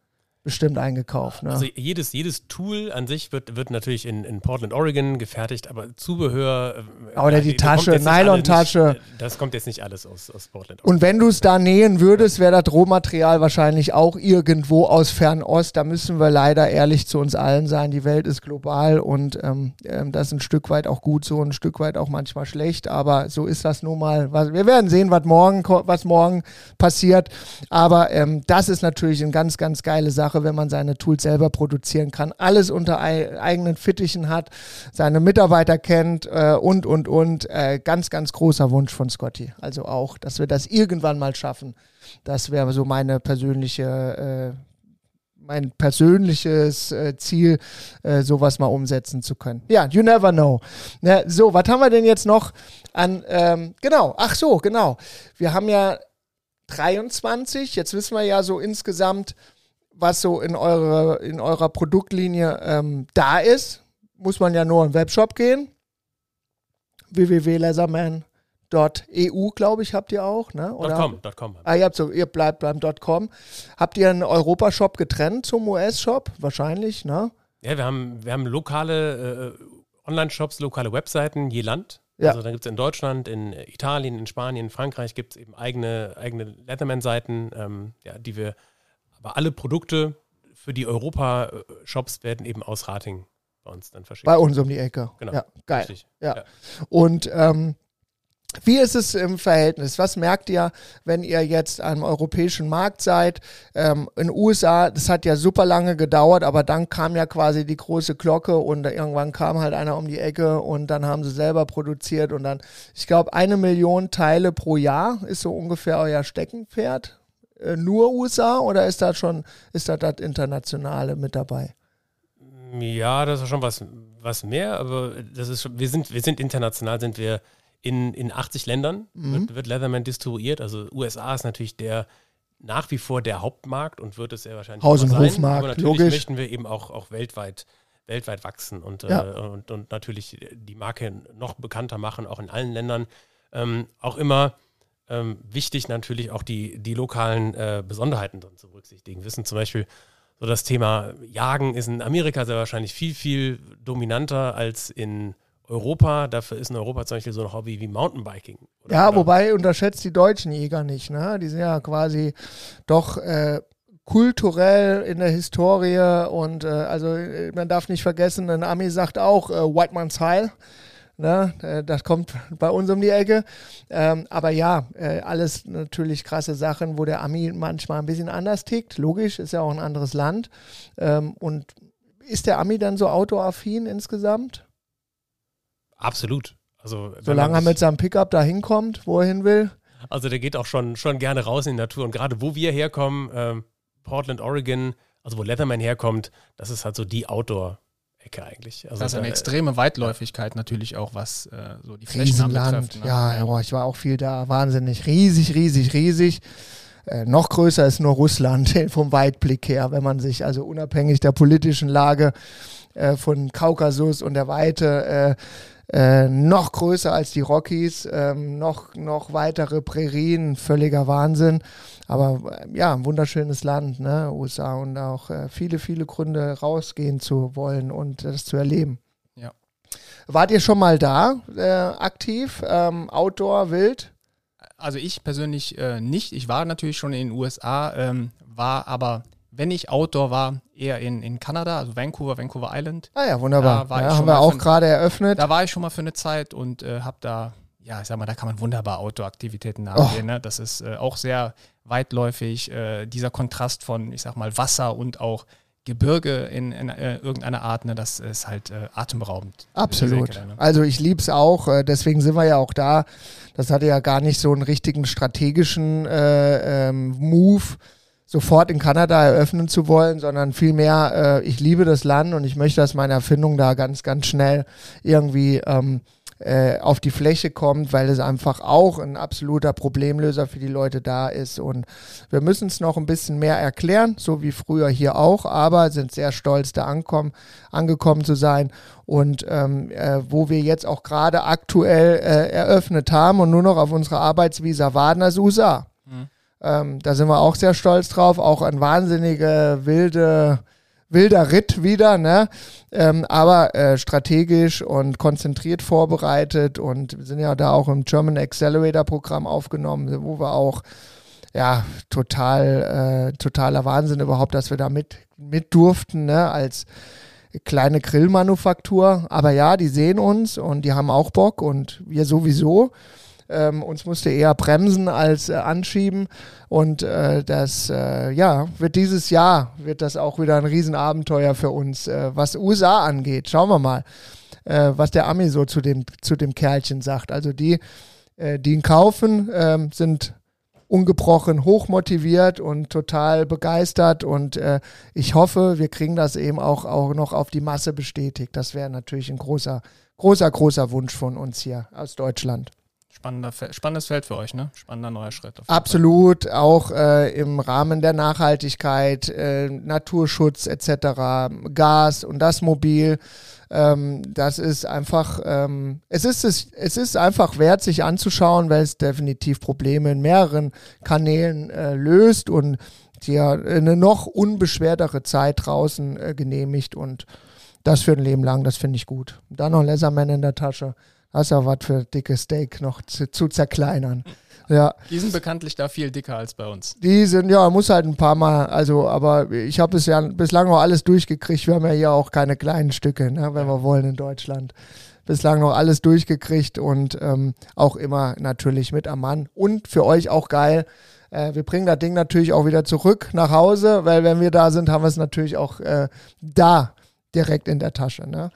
Bestimmt eingekauft. Ne? Also jedes, jedes Tool an sich wird, wird natürlich in, in Portland, Oregon gefertigt, aber Zubehör. Äh, Oder die, die Tasche, Nylon-Tasche. Das kommt jetzt nicht alles aus, aus Portland. Oregon. Und wenn du es da nähen würdest, wäre das Rohmaterial wahrscheinlich auch irgendwo aus Fernost. Da müssen wir leider ehrlich zu uns allen sein. Die Welt ist global und ähm, ähm, das ist ein Stück weit auch gut so, ein Stück weit auch manchmal schlecht. Aber so ist das nun mal. Wir werden sehen, was morgen, was morgen passiert. Aber ähm, das ist natürlich eine ganz, ganz geile Sache Sache, wenn man seine Tools selber produzieren kann, alles unter eigenen Fittichen hat, seine Mitarbeiter kennt äh, und, und, und. Äh, ganz, ganz großer Wunsch von Scotty. Also auch, dass wir das irgendwann mal schaffen. Das wäre so meine persönliche äh, mein persönliches äh, Ziel, äh, sowas mal umsetzen zu können. Ja, you never know. Ne, so, was haben wir denn jetzt noch an, ähm, genau, ach so, genau. Wir haben ja 23, jetzt wissen wir ja so insgesamt, was so in, eure, in eurer Produktlinie ähm, da ist, muss man ja nur in den Webshop gehen. www.laserman.eu, glaube ich, habt ihr auch, ne? Oder? .com, .com. Ah, ihr, habt so, ihr bleibt beim .com. Habt ihr einen Europashop getrennt zum US-Shop? Wahrscheinlich, ne? Ja, wir haben, wir haben lokale äh, Online-Shops, lokale Webseiten je Land. Ja. Also da gibt es in Deutschland, in Italien, in Spanien, in Frankreich gibt es eben eigene, eigene Letterman-Seiten, ähm, ja, die wir aber alle Produkte für die Europa-Shops werden eben aus Rating bei uns dann verschickt. Bei uns um die Ecke. Genau. Ja, geil. Ja. ja. Und ähm, Wie ist es im Verhältnis? Was merkt ihr, wenn ihr jetzt am europäischen Markt seid? Ähm, in den USA, das hat ja super lange gedauert, aber dann kam ja quasi die große Glocke und irgendwann kam halt einer um die Ecke und dann haben sie selber produziert und dann, ich glaube, eine Million Teile pro Jahr ist so ungefähr euer Steckenpferd. Äh, nur USA oder ist da schon, ist da das Internationale mit dabei? Ja, das ist schon was, was mehr, aber das ist schon, wir sind, wir sind international, sind wir in, in 80 Ländern mhm. wird, wird, Leatherman distribuiert. Also USA ist natürlich der nach wie vor der Hauptmarkt und wird es sehr wahrscheinlich Haus- und sein. Hofmarkt, Aber natürlich logisch. möchten wir eben auch, auch weltweit, weltweit wachsen und, ja. äh, und, und natürlich die Marke noch bekannter machen, auch in allen Ländern. Ähm, auch immer ähm, wichtig natürlich auch die, die lokalen äh, Besonderheiten drin zu berücksichtigen. Wir wissen zum Beispiel, so das Thema Jagen ist in Amerika sehr wahrscheinlich viel, viel dominanter als in Europa, dafür ist in Europa zum Beispiel so ein Hobby wie Mountainbiking. Oder, ja, oder? wobei unterschätzt die deutschen Jäger nicht, ne? Die sind ja quasi doch äh, kulturell in der Historie und äh, also äh, man darf nicht vergessen, ein Ami sagt auch äh, White Man's Heil. Ne? Äh, das kommt bei uns um die Ecke. Ähm, aber ja, äh, alles natürlich krasse Sachen, wo der Ami manchmal ein bisschen anders tickt. Logisch, ist ja auch ein anderes Land. Ähm, und ist der Ami dann so autoaffin insgesamt? Absolut. Also, Solange er mit seinem Pickup da hinkommt, wo er hin will. Also der geht auch schon, schon gerne raus in die Natur. Und gerade wo wir herkommen, ähm, Portland, Oregon, also wo Leatherman herkommt, das ist halt so die Outdoor-Ecke eigentlich. Also das ist eine da, extreme Weitläufigkeit natürlich auch, was äh, so die Flächen betrifft. Ne? Ja, ja, ich war auch viel da. Wahnsinnig. Riesig, riesig, riesig. Äh, noch größer ist nur Russland vom Weitblick her, wenn man sich also unabhängig der politischen Lage äh, von Kaukasus und der Weite äh, äh, noch größer als die Rockies, ähm, noch, noch weitere Prärien, völliger Wahnsinn. Aber äh, ja, ein wunderschönes Land, ne, USA und auch äh, viele, viele Gründe rausgehen zu wollen und das zu erleben. Ja. Wart ihr schon mal da, äh, aktiv, ähm, Outdoor, wild? Also ich persönlich äh, nicht. Ich war natürlich schon in den USA, ähm, war aber wenn ich Outdoor war, eher in, in Kanada, also Vancouver, Vancouver Island. Ah ja, wunderbar. Ja, haben wir auch gerade eröffnet. Da war ich schon mal für eine Zeit und äh, habe da, ja, ich sag mal, da kann man wunderbar Outdoor-Aktivitäten nachgehen. Oh. Ne? Das ist äh, auch sehr weitläufig. Äh, dieser Kontrast von, ich sag mal, Wasser und auch Gebirge in, in äh, irgendeiner Art, ne, das ist halt äh, atemberaubend. Absolut. Ecke, ne? Also ich liebe es auch, äh, deswegen sind wir ja auch da. Das hatte ja gar nicht so einen richtigen strategischen äh, ähm, Move sofort in Kanada eröffnen zu wollen, sondern vielmehr, äh, ich liebe das Land und ich möchte, dass meine Erfindung da ganz, ganz schnell irgendwie ähm, äh, auf die Fläche kommt, weil es einfach auch ein absoluter Problemlöser für die Leute da ist. Und wir müssen es noch ein bisschen mehr erklären, so wie früher hier auch, aber sind sehr stolz, da ankommen, angekommen zu sein. Und ähm, äh, wo wir jetzt auch gerade aktuell äh, eröffnet haben und nur noch auf unserer Arbeitsvisa als USA. Mhm. Ähm, da sind wir auch sehr stolz drauf. Auch ein wahnsinnige, wilde, wilder Ritt wieder, ne? Ähm, aber äh, strategisch und konzentriert vorbereitet und wir sind ja da auch im German Accelerator Programm aufgenommen, wo wir auch ja total äh, totaler Wahnsinn überhaupt, dass wir da mit, mit durften, ne? Als kleine Grillmanufaktur. Aber ja, die sehen uns und die haben auch Bock und wir sowieso. Ähm, uns musste eher bremsen als äh, anschieben. Und äh, das, äh, ja, wird dieses Jahr, wird das auch wieder ein Riesenabenteuer für uns, äh, was USA angeht. Schauen wir mal, äh, was der Ami so zu dem, zu dem Kerlchen sagt. Also die, äh, die ihn kaufen, ähm, sind ungebrochen hochmotiviert und total begeistert und äh, ich hoffe, wir kriegen das eben auch, auch noch auf die Masse bestätigt. Das wäre natürlich ein großer, großer, großer Wunsch von uns hier aus Deutschland. Spannender, spannendes Feld für euch, ne? Spannender neuer Schritt. Absolut, Fall. auch äh, im Rahmen der Nachhaltigkeit, äh, Naturschutz etc., Gas und das Mobil. Ähm, das ist einfach, ähm, es, ist, es, es ist einfach wert, sich anzuschauen, weil es definitiv Probleme in mehreren Kanälen äh, löst und dir eine noch unbeschwertere Zeit draußen äh, genehmigt und das für ein Leben lang, das finde ich gut. Dann noch Leatherman in der Tasche. Hast ja was für dickes Steak noch zu, zu, zerkleinern. Ja. Die sind bekanntlich da viel dicker als bei uns. Die sind, ja, muss halt ein paar Mal, also, aber ich habe es ja bislang auch alles durchgekriegt. Wir haben ja hier auch keine kleinen Stücke, ne, wenn wir wollen in Deutschland. bislang noch alles durchgekriegt und ähm, auch immer natürlich mit am Mann. Und für euch auch geil. Äh, wir bringen das Ding natürlich auch wieder zurück nach Hause, weil wenn wir da sind, haben wir es natürlich auch äh, da direkt in der Tasche. Ne?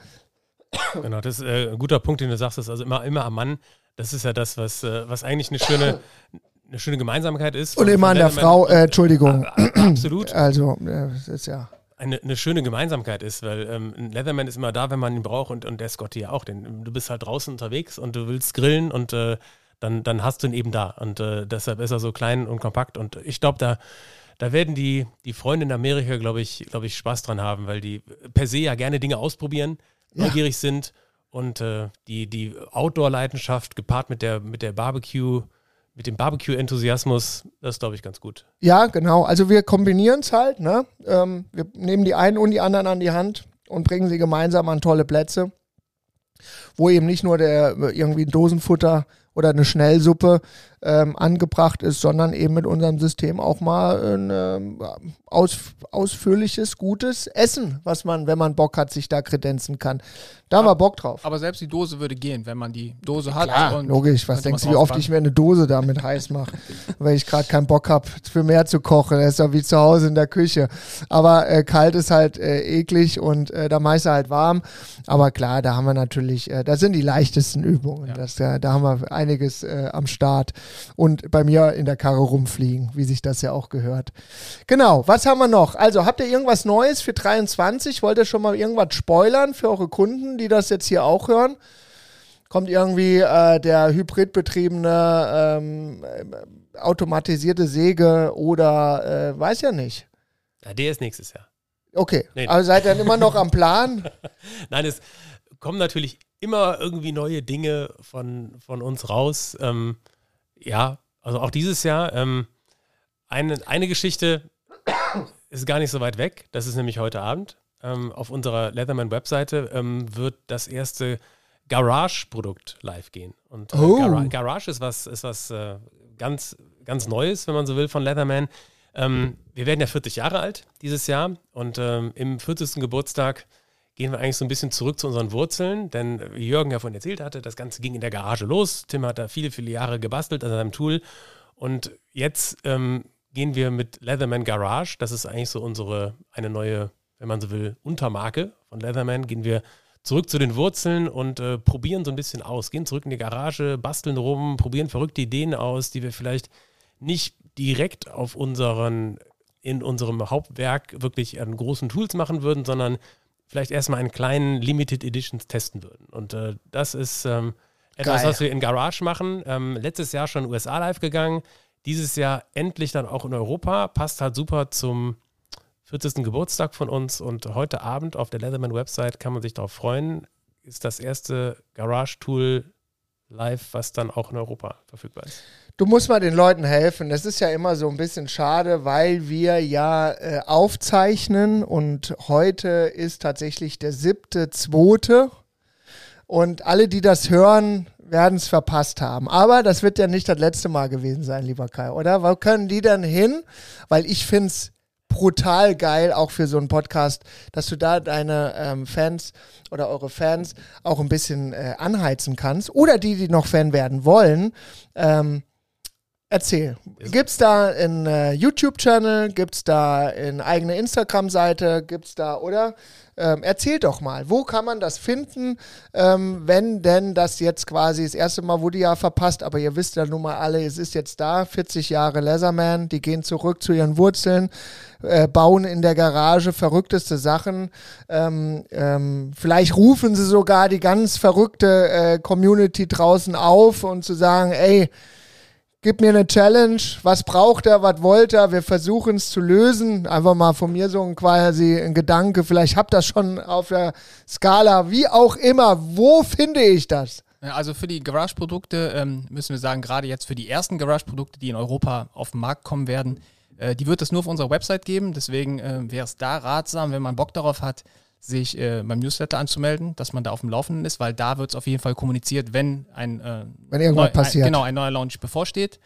Genau, das ist äh, ein guter Punkt, den du sagst, ist also immer, immer am Mann. Das ist ja das, was, äh, was eigentlich eine schöne, eine schöne Gemeinsamkeit ist. Und immer an der Frau, äh, Entschuldigung. Absolut. Also, äh, das ist ja. Eine, eine schöne Gemeinsamkeit ist, weil ähm, ein Leatherman ist immer da, wenn man ihn braucht und, und der Scotty ja auch. Denn du bist halt draußen unterwegs und du willst grillen und äh, dann, dann hast du ihn eben da. Und äh, deshalb ist er so klein und kompakt. Und ich glaube, da, da werden die, die Freunde in Amerika, glaube ich, glaube ich, Spaß dran haben, weil die per se ja gerne Dinge ausprobieren, Ja. neugierig sind und äh, die, die Outdoor-Leidenschaft gepaart mit der, mit der Barbecue, mit dem Barbecue-Enthusiasmus, das ist, glaube ich, ganz gut. Ja, genau. Also wir kombinieren es halt. Ne? Ähm, wir nehmen die einen und die anderen an die Hand und bringen sie gemeinsam an tolle Plätze, wo eben nicht nur der äh, irgendwie ein Dosenfutter oder eine Schnellsuppe ähm, angebracht ist, sondern eben mit unserem System auch mal ein ähm, aus, ausführliches, gutes Essen, was man, wenn man Bock hat, sich da kredenzen kann. Da haben wir Bock drauf. Aber selbst die Dose würde gehen, wenn man die Dose hat. Klar, und logisch. Was denkst du, wie oft ich mir eine Dose damit heiß mache, weil ich gerade keinen Bock habe, für mehr zu kochen. Das ist ja wie zu Hause in der Küche. Aber äh, kalt ist halt äh, eklig und äh, da meist halt warm. Aber klar, da haben wir natürlich, äh, das sind die leichtesten Übungen. Ja. Das, äh, da haben wir einiges äh, am Start. Und bei mir in der Karre rumfliegen, wie sich das ja auch gehört. Genau, was haben wir noch? Also, habt ihr irgendwas Neues für 23? Wollt ihr schon mal irgendwas spoilern für eure Kunden, die das jetzt hier auch hören? kommt irgendwie äh, der hybridbetriebene ähm, äh, automatisierte Säge oder äh, weiß ja nicht. Ja, der ist nächstes Jahr. Okay, Nee. aber seid ihr dann immer noch am Plan? Nein, es kommen natürlich immer irgendwie neue Dinge von, von uns raus. Ähm, ja, also auch dieses Jahr. Ähm, eine, eine Geschichte ist gar nicht so weit weg. Das ist nämlich heute Abend. Ähm, auf unserer Leatherman-Webseite ähm, wird das erste Garage-Produkt live gehen. Und äh, Oh. Gara Garage ist was, ist was äh, ganz, ganz Neues, wenn man so will, von Leatherman. Ähm, wir werden ja 40 Jahre alt dieses Jahr und ähm, im 40. Geburtstag gehen wir eigentlich so ein bisschen zurück zu unseren Wurzeln, denn wie Jürgen ja vorhin erzählt hatte, das Ganze ging in der Garage los. Tim hat da viele, viele Jahre gebastelt an seinem Tool. Und jetzt ähm, gehen wir mit Leatherman Garage, das ist eigentlich so unsere, eine neue, wenn man so will, Untermarke von Leatherman, gehen wir zurück zu den Wurzeln und äh, probieren so ein bisschen aus, gehen zurück in die Garage, basteln rum, probieren verrückte Ideen aus, die wir vielleicht nicht direkt auf unseren, in unserem Hauptwerk wirklich an großen Tools machen würden, sondern vielleicht erstmal einen kleinen Limited Editions testen würden. Und äh, das ist ähm, etwas, Geil. was wir in Garage machen. Ähm, letztes Jahr schon USA live gegangen, dieses Jahr endlich dann auch in Europa. Passt halt super zum 40. Geburtstag von uns und heute Abend auf der Leatherman-Website kann man sich darauf freuen. Ist das erste Garage-Tool live, was dann auch in Europa verfügbar ist. Du musst mal den Leuten helfen. Das ist ja immer so ein bisschen schade, weil wir ja äh, aufzeichnen und heute ist tatsächlich der siebte, zweite. Und alle, die das hören, werden es verpasst haben. Aber das wird ja nicht das letzte Mal gewesen sein, lieber Kai, oder? Wo können die denn hin? Weil ich finde es brutal geil, auch für so einen Podcast, dass du da deine ähm, Fans oder eure Fans auch ein bisschen äh, anheizen kannst. Oder die, die noch Fan werden wollen. Ähm, erzähl. Gibt's da einen äh, YouTube-Channel? Gibt's da eine eigene Instagram-Seite? Gibt's da, oder? Ähm, erzähl doch mal, wo kann man das finden, ähm, wenn denn das jetzt quasi das erste Mal wurde ja verpasst, aber ihr wisst ja nun mal alle, es ist jetzt da, 40 Jahre Leatherman, die gehen zurück zu ihren Wurzeln, äh, bauen in der Garage verrückteste Sachen. Ähm, ähm, vielleicht rufen sie sogar die ganz verrückte äh, Community draußen auf und zu sagen, ey, gib mir eine Challenge, was braucht er, was wollt er, wir versuchen es zu lösen. Einfach mal von mir so ein quasi ein Gedanke, vielleicht habt ihr das schon auf der Skala, wie auch immer, wo finde ich das? Also für die Garage-Produkte ähm, müssen wir sagen, gerade jetzt für die ersten Garage-Produkte, die in Europa auf den Markt kommen werden, äh, die wird es nur auf unserer Website geben. Deswegen äh, wäre es da ratsam, wenn man Bock darauf hat, sich äh, beim Newsletter anzumelden, dass man da auf dem Laufenden ist, weil da wird es auf jeden Fall kommuniziert, wenn ein, äh, Wenn irgendwas passiert. Ein, genau, ein neuer Launch bevorsteht.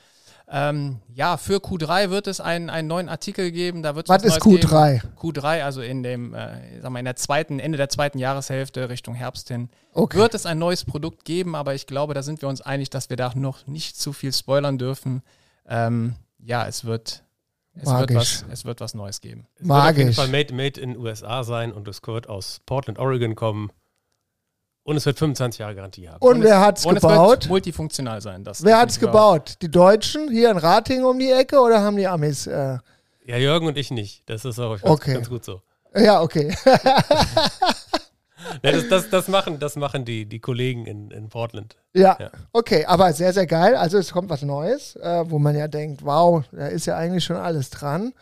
Ähm, ja, für Q3 wird es einen, einen neuen Artikel geben. Da wird Was ist Q3? Geben. Q3, also in dem, äh, sag mal, in der zweiten, Ende der zweiten Jahreshälfte Richtung Herbst hin, okay. wird es ein neues Produkt geben, aber ich glaube, da sind wir uns einig, dass wir da noch nicht zu viel spoilern dürfen. Ähm, ja, es wird, es wird, was, es wird was Neues geben. Es Magisch. wird auf jeden Fall made, made in USA sein und es wird aus Portland, Oregon kommen. Und es wird 25 Jahre Garantie haben. Und, und wer hat es gebaut? Es wird multifunktional sein. Das wer hat es gebaut? Die Deutschen hier in Rating um die Ecke oder haben die Amis? Äh ja, Jürgen und ich nicht. Das ist auch okay. ganz gut so. Ja, okay. ja, das, das, das, machen, das machen die, die Kollegen in, in Portland. Ja, ja, okay, aber sehr, sehr geil. Also es kommt was Neues, äh, wo man ja denkt, wow, da ist ja eigentlich schon alles dran.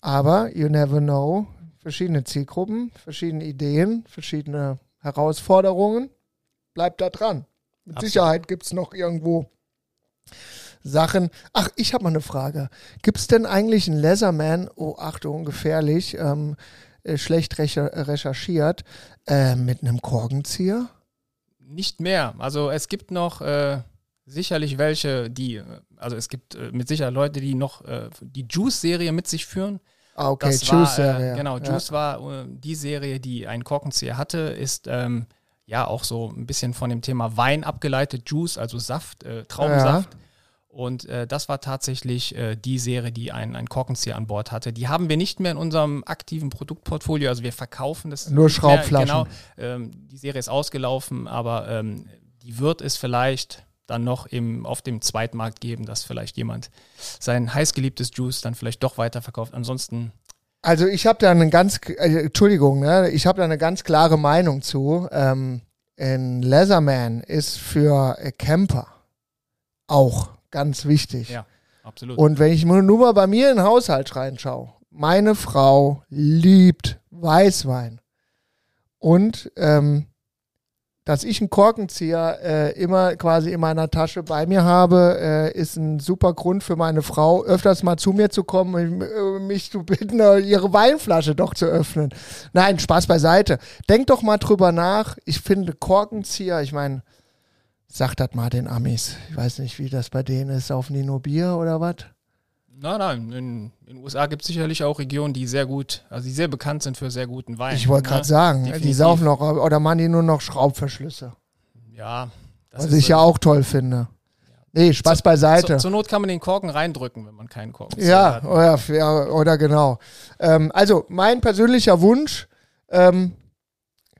Aber you never know. Verschiedene Zielgruppen, verschiedene Ideen, verschiedene Herausforderungen, bleibt da dran. Mit Absolut. Sicherheit gibt es noch irgendwo Sachen. Ach, ich habe mal eine Frage. Gibt es denn eigentlich einen Leatherman, oh Achtung, gefährlich, ähm, äh, schlecht recherchiert, äh, mit einem Korkenzieher? Nicht mehr. Also es gibt noch äh, sicherlich welche, die, also es gibt äh, mit Sicherheit Leute, die noch äh, die Juice-Serie mit sich führen. Ah, okay, das Juice war, äh, Genau, Juice ja. war äh, die Serie, die einen Korkenzieher hatte, ist ähm, ja auch so ein bisschen von dem Thema Wein abgeleitet, Juice, also Saft, äh, Traubensaft. Ja. Und äh, das war tatsächlich äh, die Serie, die einen, einen Korkenzieher an Bord hatte. Die haben wir nicht mehr in unserem aktiven Produktportfolio, also wir verkaufen das. Nur Schraubflaschen. Mehr, genau, ähm, die Serie ist ausgelaufen, aber ähm, die wird es vielleicht dann noch im, auf dem Zweitmarkt geben, dass vielleicht jemand sein heißgeliebtes Juice dann vielleicht doch weiterverkauft. Ansonsten. Also ich habe da eine ganz, äh, Entschuldigung, ne, ich habe da eine ganz klare Meinung zu. Ähm, ein Leatherman ist für äh, Camper auch ganz wichtig. Ja, absolut. Und wenn ich nur mal bei mir in den Haushalt reinschaue, meine Frau liebt Weißwein. Und ähm, dass ich einen Korkenzieher äh, immer quasi in meiner Tasche bei mir habe, äh, ist ein super Grund für meine Frau, öfters mal zu mir zu kommen und äh, mich zu bitten, ihre Weinflasche doch zu öffnen. Nein, Spaß beiseite. Denk doch mal drüber nach. Ich finde Korkenzieher, ich meine, sag das mal den Amis. Ich weiß nicht, wie das bei denen ist. Saufen die nur Bier oder was? Nein, nein, in den USA gibt es sicherlich auch Regionen, die sehr gut, also die sehr bekannt sind für sehr guten Wein. Ich wollte gerade ne? sagen, Definitiv. die saufen noch, oder machen die nur noch Schraubverschlüsse. Ja. Was ich ja auch toll finde. Nee, Spaß zu, beiseite. Zu, zur Not kann man den Korken reindrücken, wenn man keinen Korken ja, hat. Oder, ja, oder genau. Ähm, also, mein persönlicher Wunsch, ähm,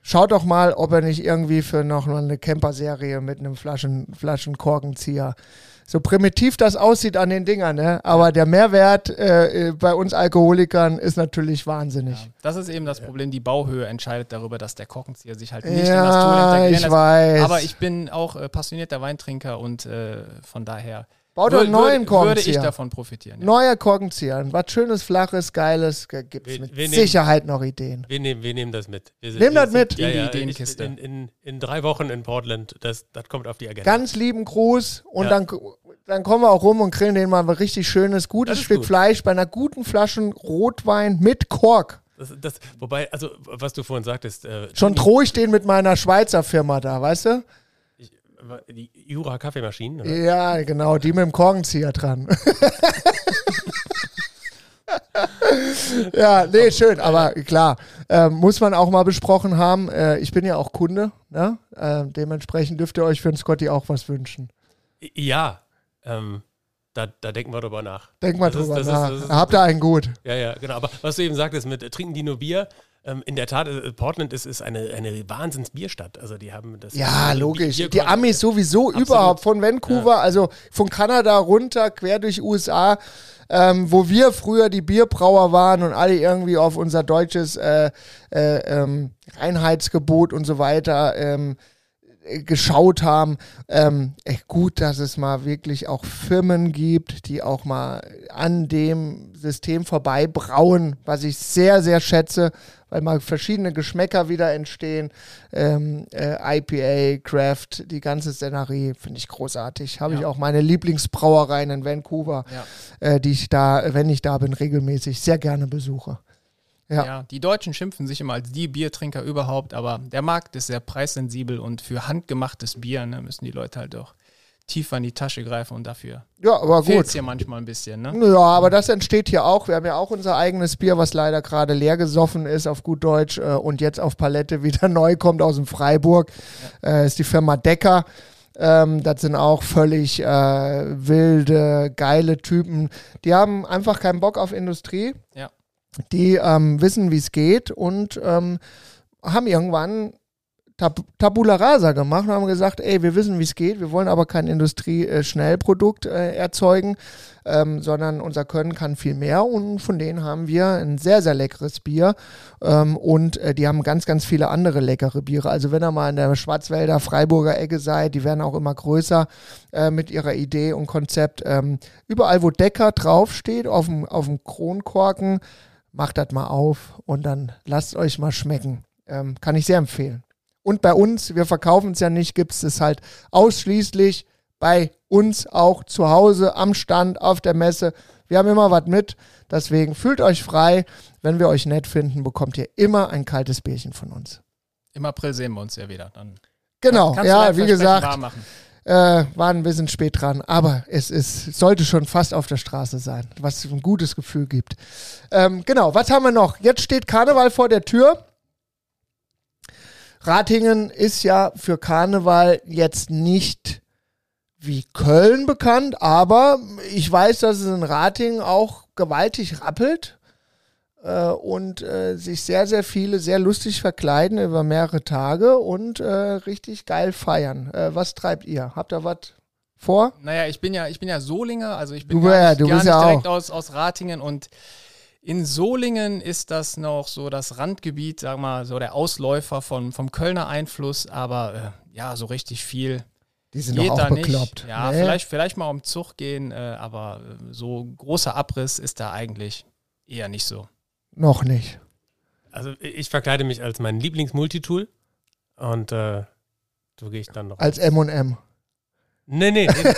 schaut doch mal, ob er nicht irgendwie für noch eine Camper-Serie mit einem Flaschen, Flaschenkorkenzieher so primitiv das aussieht an den Dingern, ne? aber der Mehrwert äh, bei uns Alkoholikern ist natürlich wahnsinnig. Ja, das ist eben das Problem, die Bauhöhe entscheidet darüber, dass der Korkenzieher sich halt nicht ja, in das Tool integrieren ich weiß. Aber ich bin auch äh, passionierter Weintrinker und äh, von daher Baut einen neuen Korkenzieher. Würde ich davon profitieren. Ja. Neuer Korkenzieher. Was schönes, flaches, geiles. Gibt es mit Sicherheit noch Ideen. Wir nehmen, wir nehmen das mit. Wir Nehmen das mit. Ja, ja, in, in, in, in, drei Wochen in Portland. Das, das kommt auf die Agenda. Ganz lieben Gruß. Und ja. dann, dann kommen wir auch rum und grillen den mal ein richtig schönes, gutes Stück gut. Fleisch bei einer guten Flasche Rotwein mit Kork. Das, das, wobei, also, was du vorhin sagtest. Äh, Schon drohe ich den mit meiner Schweizer Firma da, weißt du? Die Jura Kaffeemaschinen? Oder? Ja, genau, die mit dem Korkenzieher dran. ja, nee, schön, aber klar, äh, muss man auch mal besprochen haben. Äh, ich bin ja auch Kunde, ne? Äh, dementsprechend dürft ihr euch für den Scotty auch was wünschen. Ja, ähm, da, da, denken wir drüber nach. Denken wir drüber nach. Ist, ist, Habt ihr einen gut. Ja, ja, genau. Aber was du eben sagtest, mit trinken die nur Bier, ähm, in der Tat, äh, Portland ist, ist eine, eine Wahnsinns-Bierstadt. Also die haben das. Ja, logisch. Die Amis sowieso Absolut. überhaupt von Vancouver, ja. also von Kanada runter, quer durch USA. Ähm, wo wir früher die Bierbrauer waren und alle irgendwie auf unser deutsches äh, äh, ähm, Reinheitsgebot und so weiter ähm, geschaut haben. Ähm, echt gut, dass es mal wirklich auch Firmen gibt, die auch mal an dem System vorbei brauen, was ich sehr, sehr schätze, weil mal verschiedene Geschmäcker wieder entstehen. Ähm, äh, IPA, Craft, die ganze Szenerie finde ich großartig. Habe ja. ich auch meine Lieblingsbrauereien in Vancouver, ja. äh, die ich da, wenn ich da bin, regelmäßig sehr gerne besuche. Ja. ja. die Deutschen schimpfen sich immer als die Biertrinker überhaupt, aber der Markt ist sehr preissensibel und für handgemachtes Bier ne, müssen die Leute halt auch tiefer in die Tasche greifen und dafür Ja, aber gut. es hier manchmal ein bisschen. Ne? Ja, aber das entsteht hier auch. Wir haben ja auch unser eigenes Bier, was leider gerade leer gesoffen ist, auf gut Deutsch, äh, und jetzt auf Palette wieder neu kommt aus dem Freiburg. Äh, ist die Firma Decker. Ähm, das sind auch völlig äh, wilde, geile Typen. Die haben einfach keinen Bock auf Industrie. Ja. Die ähm, wissen, wie es geht und ähm, haben irgendwann Tab Tabula Rasa gemacht und haben gesagt, ey, wir wissen, wie es geht, wir wollen aber kein Industrie-Schnellprodukt äh, erzeugen, ähm, sondern unser Können kann viel mehr und von denen haben wir ein sehr, sehr leckeres Bier ähm, und äh, die haben ganz, ganz viele andere leckere Biere. Also wenn ihr mal in der Schwarzwälder, Freiburger Ecke seid, die werden auch immer größer äh, mit ihrer Idee und Konzept. Ähm, überall, wo Decker draufsteht, auf dem, auf dem Kronkorken, macht das mal auf und dann lasst euch mal schmecken. Ähm, kann ich sehr empfehlen. Und bei uns, wir verkaufen es ja nicht, gibt es es halt ausschließlich bei uns auch zu Hause, am Stand, auf der Messe. Wir haben immer was mit. Deswegen fühlt euch frei. Wenn wir euch nett finden, bekommt ihr immer ein kaltes Bierchen von uns. Im April sehen wir uns ja wieder. Dann Genau, kannst du ja, wie gesagt, äh, war ein bisschen spät dran, aber es ist, sollte schon fast auf der Straße sein, was ein gutes Gefühl gibt. Ähm, genau, was haben wir noch? Jetzt steht Karneval vor der Tür. Ratingen ist ja für Karneval jetzt nicht wie Köln bekannt, aber ich weiß, dass es in Ratingen auch gewaltig rappelt äh, und äh, sich sehr, sehr viele sehr lustig verkleiden über mehrere Tage und äh, richtig geil feiern. Äh, was treibt ihr? Habt ihr was vor? Naja, ich bin ja, ich bin ja Solinger, also ich bin Du, gar ja, du bist ja direkt auch. aus, aus Ratingen und in Solingen ist das noch so das Randgebiet, sag mal, so der Ausläufer von, vom Kölner Einfluss, aber äh, ja, so richtig viel Die sind geht doch auch da bekloppt. nicht. Ja, Nee. vielleicht, vielleicht mal um Zug gehen, äh, aber äh, so großer Abriss ist da eigentlich eher nicht so. Noch nicht. Also ich verkleide mich als mein Lieblings-Multitool und äh, so gehe ich dann noch. Als M&M. Nee, nee. nee.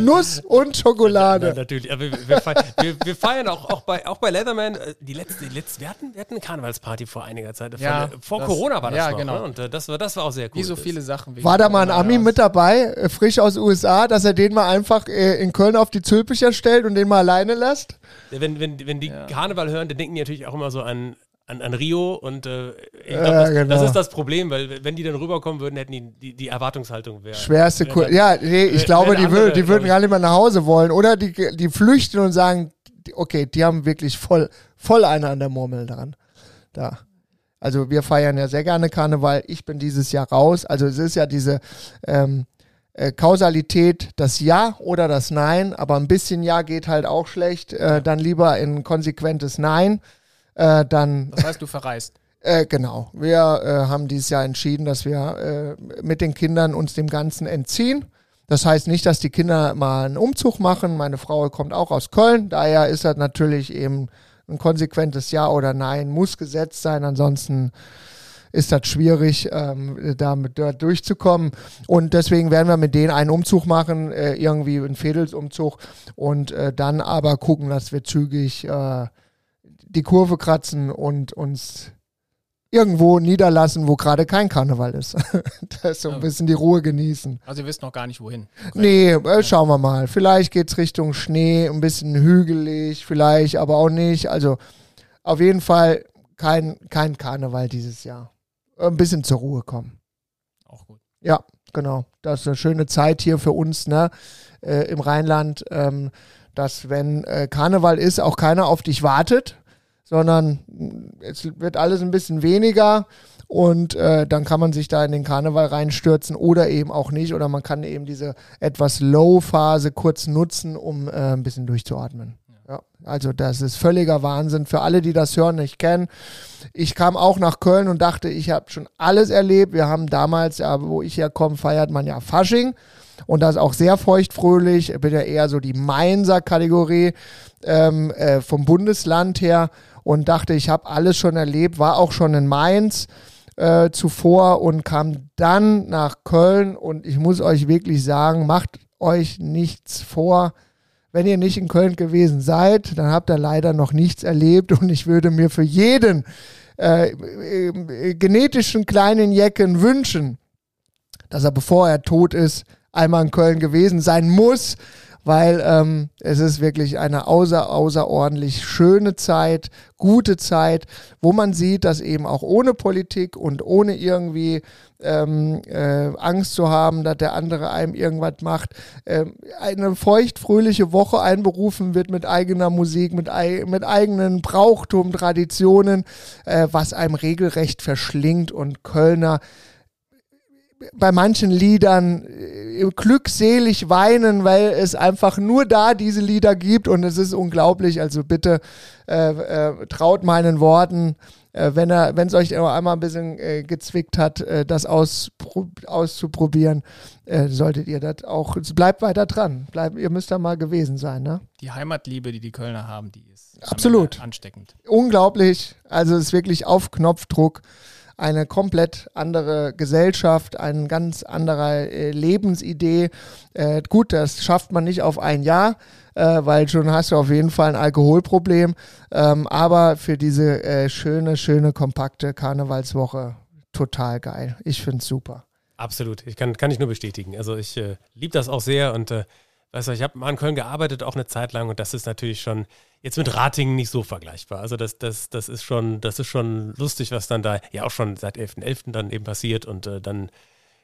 Nuss und Na, Schokolade. natürlich. Aber wir, wir, feiern, wir, wir feiern auch, auch, bei, auch bei Leatherman. äh, Die letzte, die letzte, wir, hatten, wir hatten eine Karnevalsparty vor einiger Zeit. Ja, vor das- Corona war das ja, noch. genau. Ne? Und äh, das, war, das war auch sehr cool. Wie so viele Sachen. War da mal ein Ami mit dabei, äh, frisch aus USA, dass er den mal einfach äh, in Köln auf die Zülpicher stellt und den mal alleine lässt? Wenn, wenn, wenn die Ja. Karneval hören, dann denken die natürlich auch immer so an, an, an Rio und äh, ich Ja, glaube, das, genau. das ist das Problem, weil wenn die dann rüberkommen würden, hätten die die, die Erwartungshaltung wäre. Schwerste Kur Ja, nee, ich wär- glaube, wär die, andere, die würden glaub ich. gar nicht mehr nach Hause wollen. Oder die, die flüchten und sagen, die- okay, die haben wirklich voll, voll eine an der Murmel dran. Da. Also wir feiern ja sehr gerne Karneval. Ich bin dieses Jahr raus. Also es ist ja diese ähm, äh, Kausalität, das Ja oder das Nein, aber ein bisschen Ja geht halt auch schlecht. Äh, dann lieber in konsequentes Nein. Äh, dann Das heißt, du verreist. äh, genau. Wir äh, haben dieses Jahr entschieden, dass wir äh, mit den Kindern uns dem Ganzen entziehen. Das heißt nicht, dass die Kinder mal einen Umzug machen. Meine Frau kommt auch aus Köln. Daher ist das natürlich eben ein konsequentes Ja oder Nein, muss gesetzt sein. Ansonsten ist das schwierig, ähm, damit dort durchzukommen. Und deswegen werden wir mit denen einen Umzug machen, äh, irgendwie einen Fädelsumzug und äh, dann aber gucken, dass wir zügig äh, die Kurve kratzen und uns irgendwo niederlassen, wo gerade kein Karneval ist. das ist so ein bisschen die Ruhe genießen. Also ihr wisst noch gar nicht, wohin. Nee, äh, schauen wir mal. Vielleicht geht's Richtung Schnee, ein bisschen hügelig, vielleicht, aber auch nicht. Also auf jeden Fall kein, kein Karneval dieses Jahr. Ein bisschen zur Ruhe kommen. Auch gut. Ja, genau. Das ist eine schöne Zeit hier für uns, ne? Äh, Im Rheinland, ähm, dass wenn äh, Karneval ist, auch keiner auf dich wartet, sondern mh, es wird alles ein bisschen weniger und äh, dann kann man sich da in den Karneval reinstürzen oder eben auch nicht oder man kann eben diese etwas Low-Phase kurz nutzen, um äh, ein bisschen durchzuatmen. Ja, also das ist völliger Wahnsinn für alle, die das hören, nicht kennen. Ich kam auch nach Köln und dachte, ich habe schon alles erlebt. Wir haben damals, ja, wo ich herkomme, feiert man ja Fasching. Und das ist auch sehr feuchtfröhlich. Ich bin ja eher so die Mainzer-Kategorie ähm, äh, vom Bundesland her und dachte, ich habe alles schon erlebt, war auch schon in Mainz äh, zuvor und kam dann nach Köln. Und ich muss euch wirklich sagen, macht euch nichts vor. Wenn ihr nicht in Köln gewesen seid, dann habt ihr leider noch nichts erlebt und ich würde mir für jeden äh, äh, genetischen kleinen Jecken wünschen, dass er, bevor er tot ist, einmal in Köln gewesen sein muss, weil ähm, es ist wirklich eine außer, außerordentlich schöne Zeit, gute Zeit, wo man sieht, dass eben auch ohne Politik und ohne irgendwie ähm, äh, Angst zu haben, dass der andere einem irgendwas macht, äh, eine feuchtfröhliche Woche einberufen wird mit eigener Musik, mit, ei mit eigenen Brauchtum, Traditionen, äh, was einem regelrecht verschlingt und Kölner bei manchen Liedern äh, glückselig weinen, weil es einfach nur da diese Lieder gibt und es ist unglaublich. Also bitte äh, äh, traut meinen Worten, äh, wenn er, wenn es euch einmal ein bisschen äh, gezwickt hat, äh, das auszuprobieren, solltet ihr das auch. Bleibt weiter dran. Bleibt, ihr müsst da mal gewesen sein, ne? Die Heimatliebe, die die Kölner haben, die ist absolut ansteckend. Unglaublich. Also es ist wirklich auf Knopfdruck eine komplett andere Gesellschaft, eine ganz andere äh, Lebensidee. Äh, gut, das schafft man nicht auf ein Jahr, äh, weil schon hast du auf jeden Fall ein Alkoholproblem. Ähm, aber für diese äh, schöne, schöne, kompakte Karnevalswoche total geil. Ich finde es super. Absolut, ich kann, kann ich nur bestätigen. Also ich äh, liebe das auch sehr und äh, weißt du, ich habe mal in Köln gearbeitet, auch eine Zeit lang und das ist natürlich schon jetzt mit Ratingen nicht so vergleichbar. Also das, das, das ist schon, das ist schon lustig, was dann da ja auch schon seit 11.11. .11. dann eben passiert und äh, dann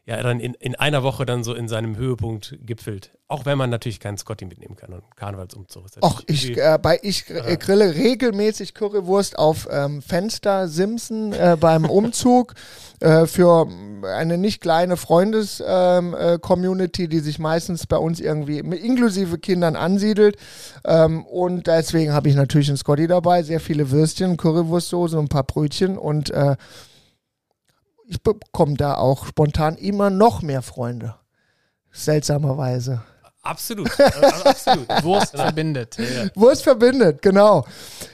ja dann in, in einer Woche dann so in seinem Höhepunkt gipfelt. Auch wenn man natürlich keinen Scotty mitnehmen kann und Karnevalsumzug. Ach, ich, äh, bei, ich äh, grille regelmäßig Currywurst auf ähm, Fenster Simpson äh, beim Umzug äh, für eine nicht kleine Freundes-Community, ähm, äh, die sich meistens bei uns irgendwie inklusive Kindern ansiedelt. Ähm, und deswegen habe ich natürlich einen Scotty dabei, sehr viele Würstchen, Currywurstsoße und ein paar Brötchen und äh, ich bekomme da auch spontan immer noch mehr Freunde. Seltsamerweise. Absolut, also absolut. Wurst verbindet. Ja. Wurst verbindet, genau.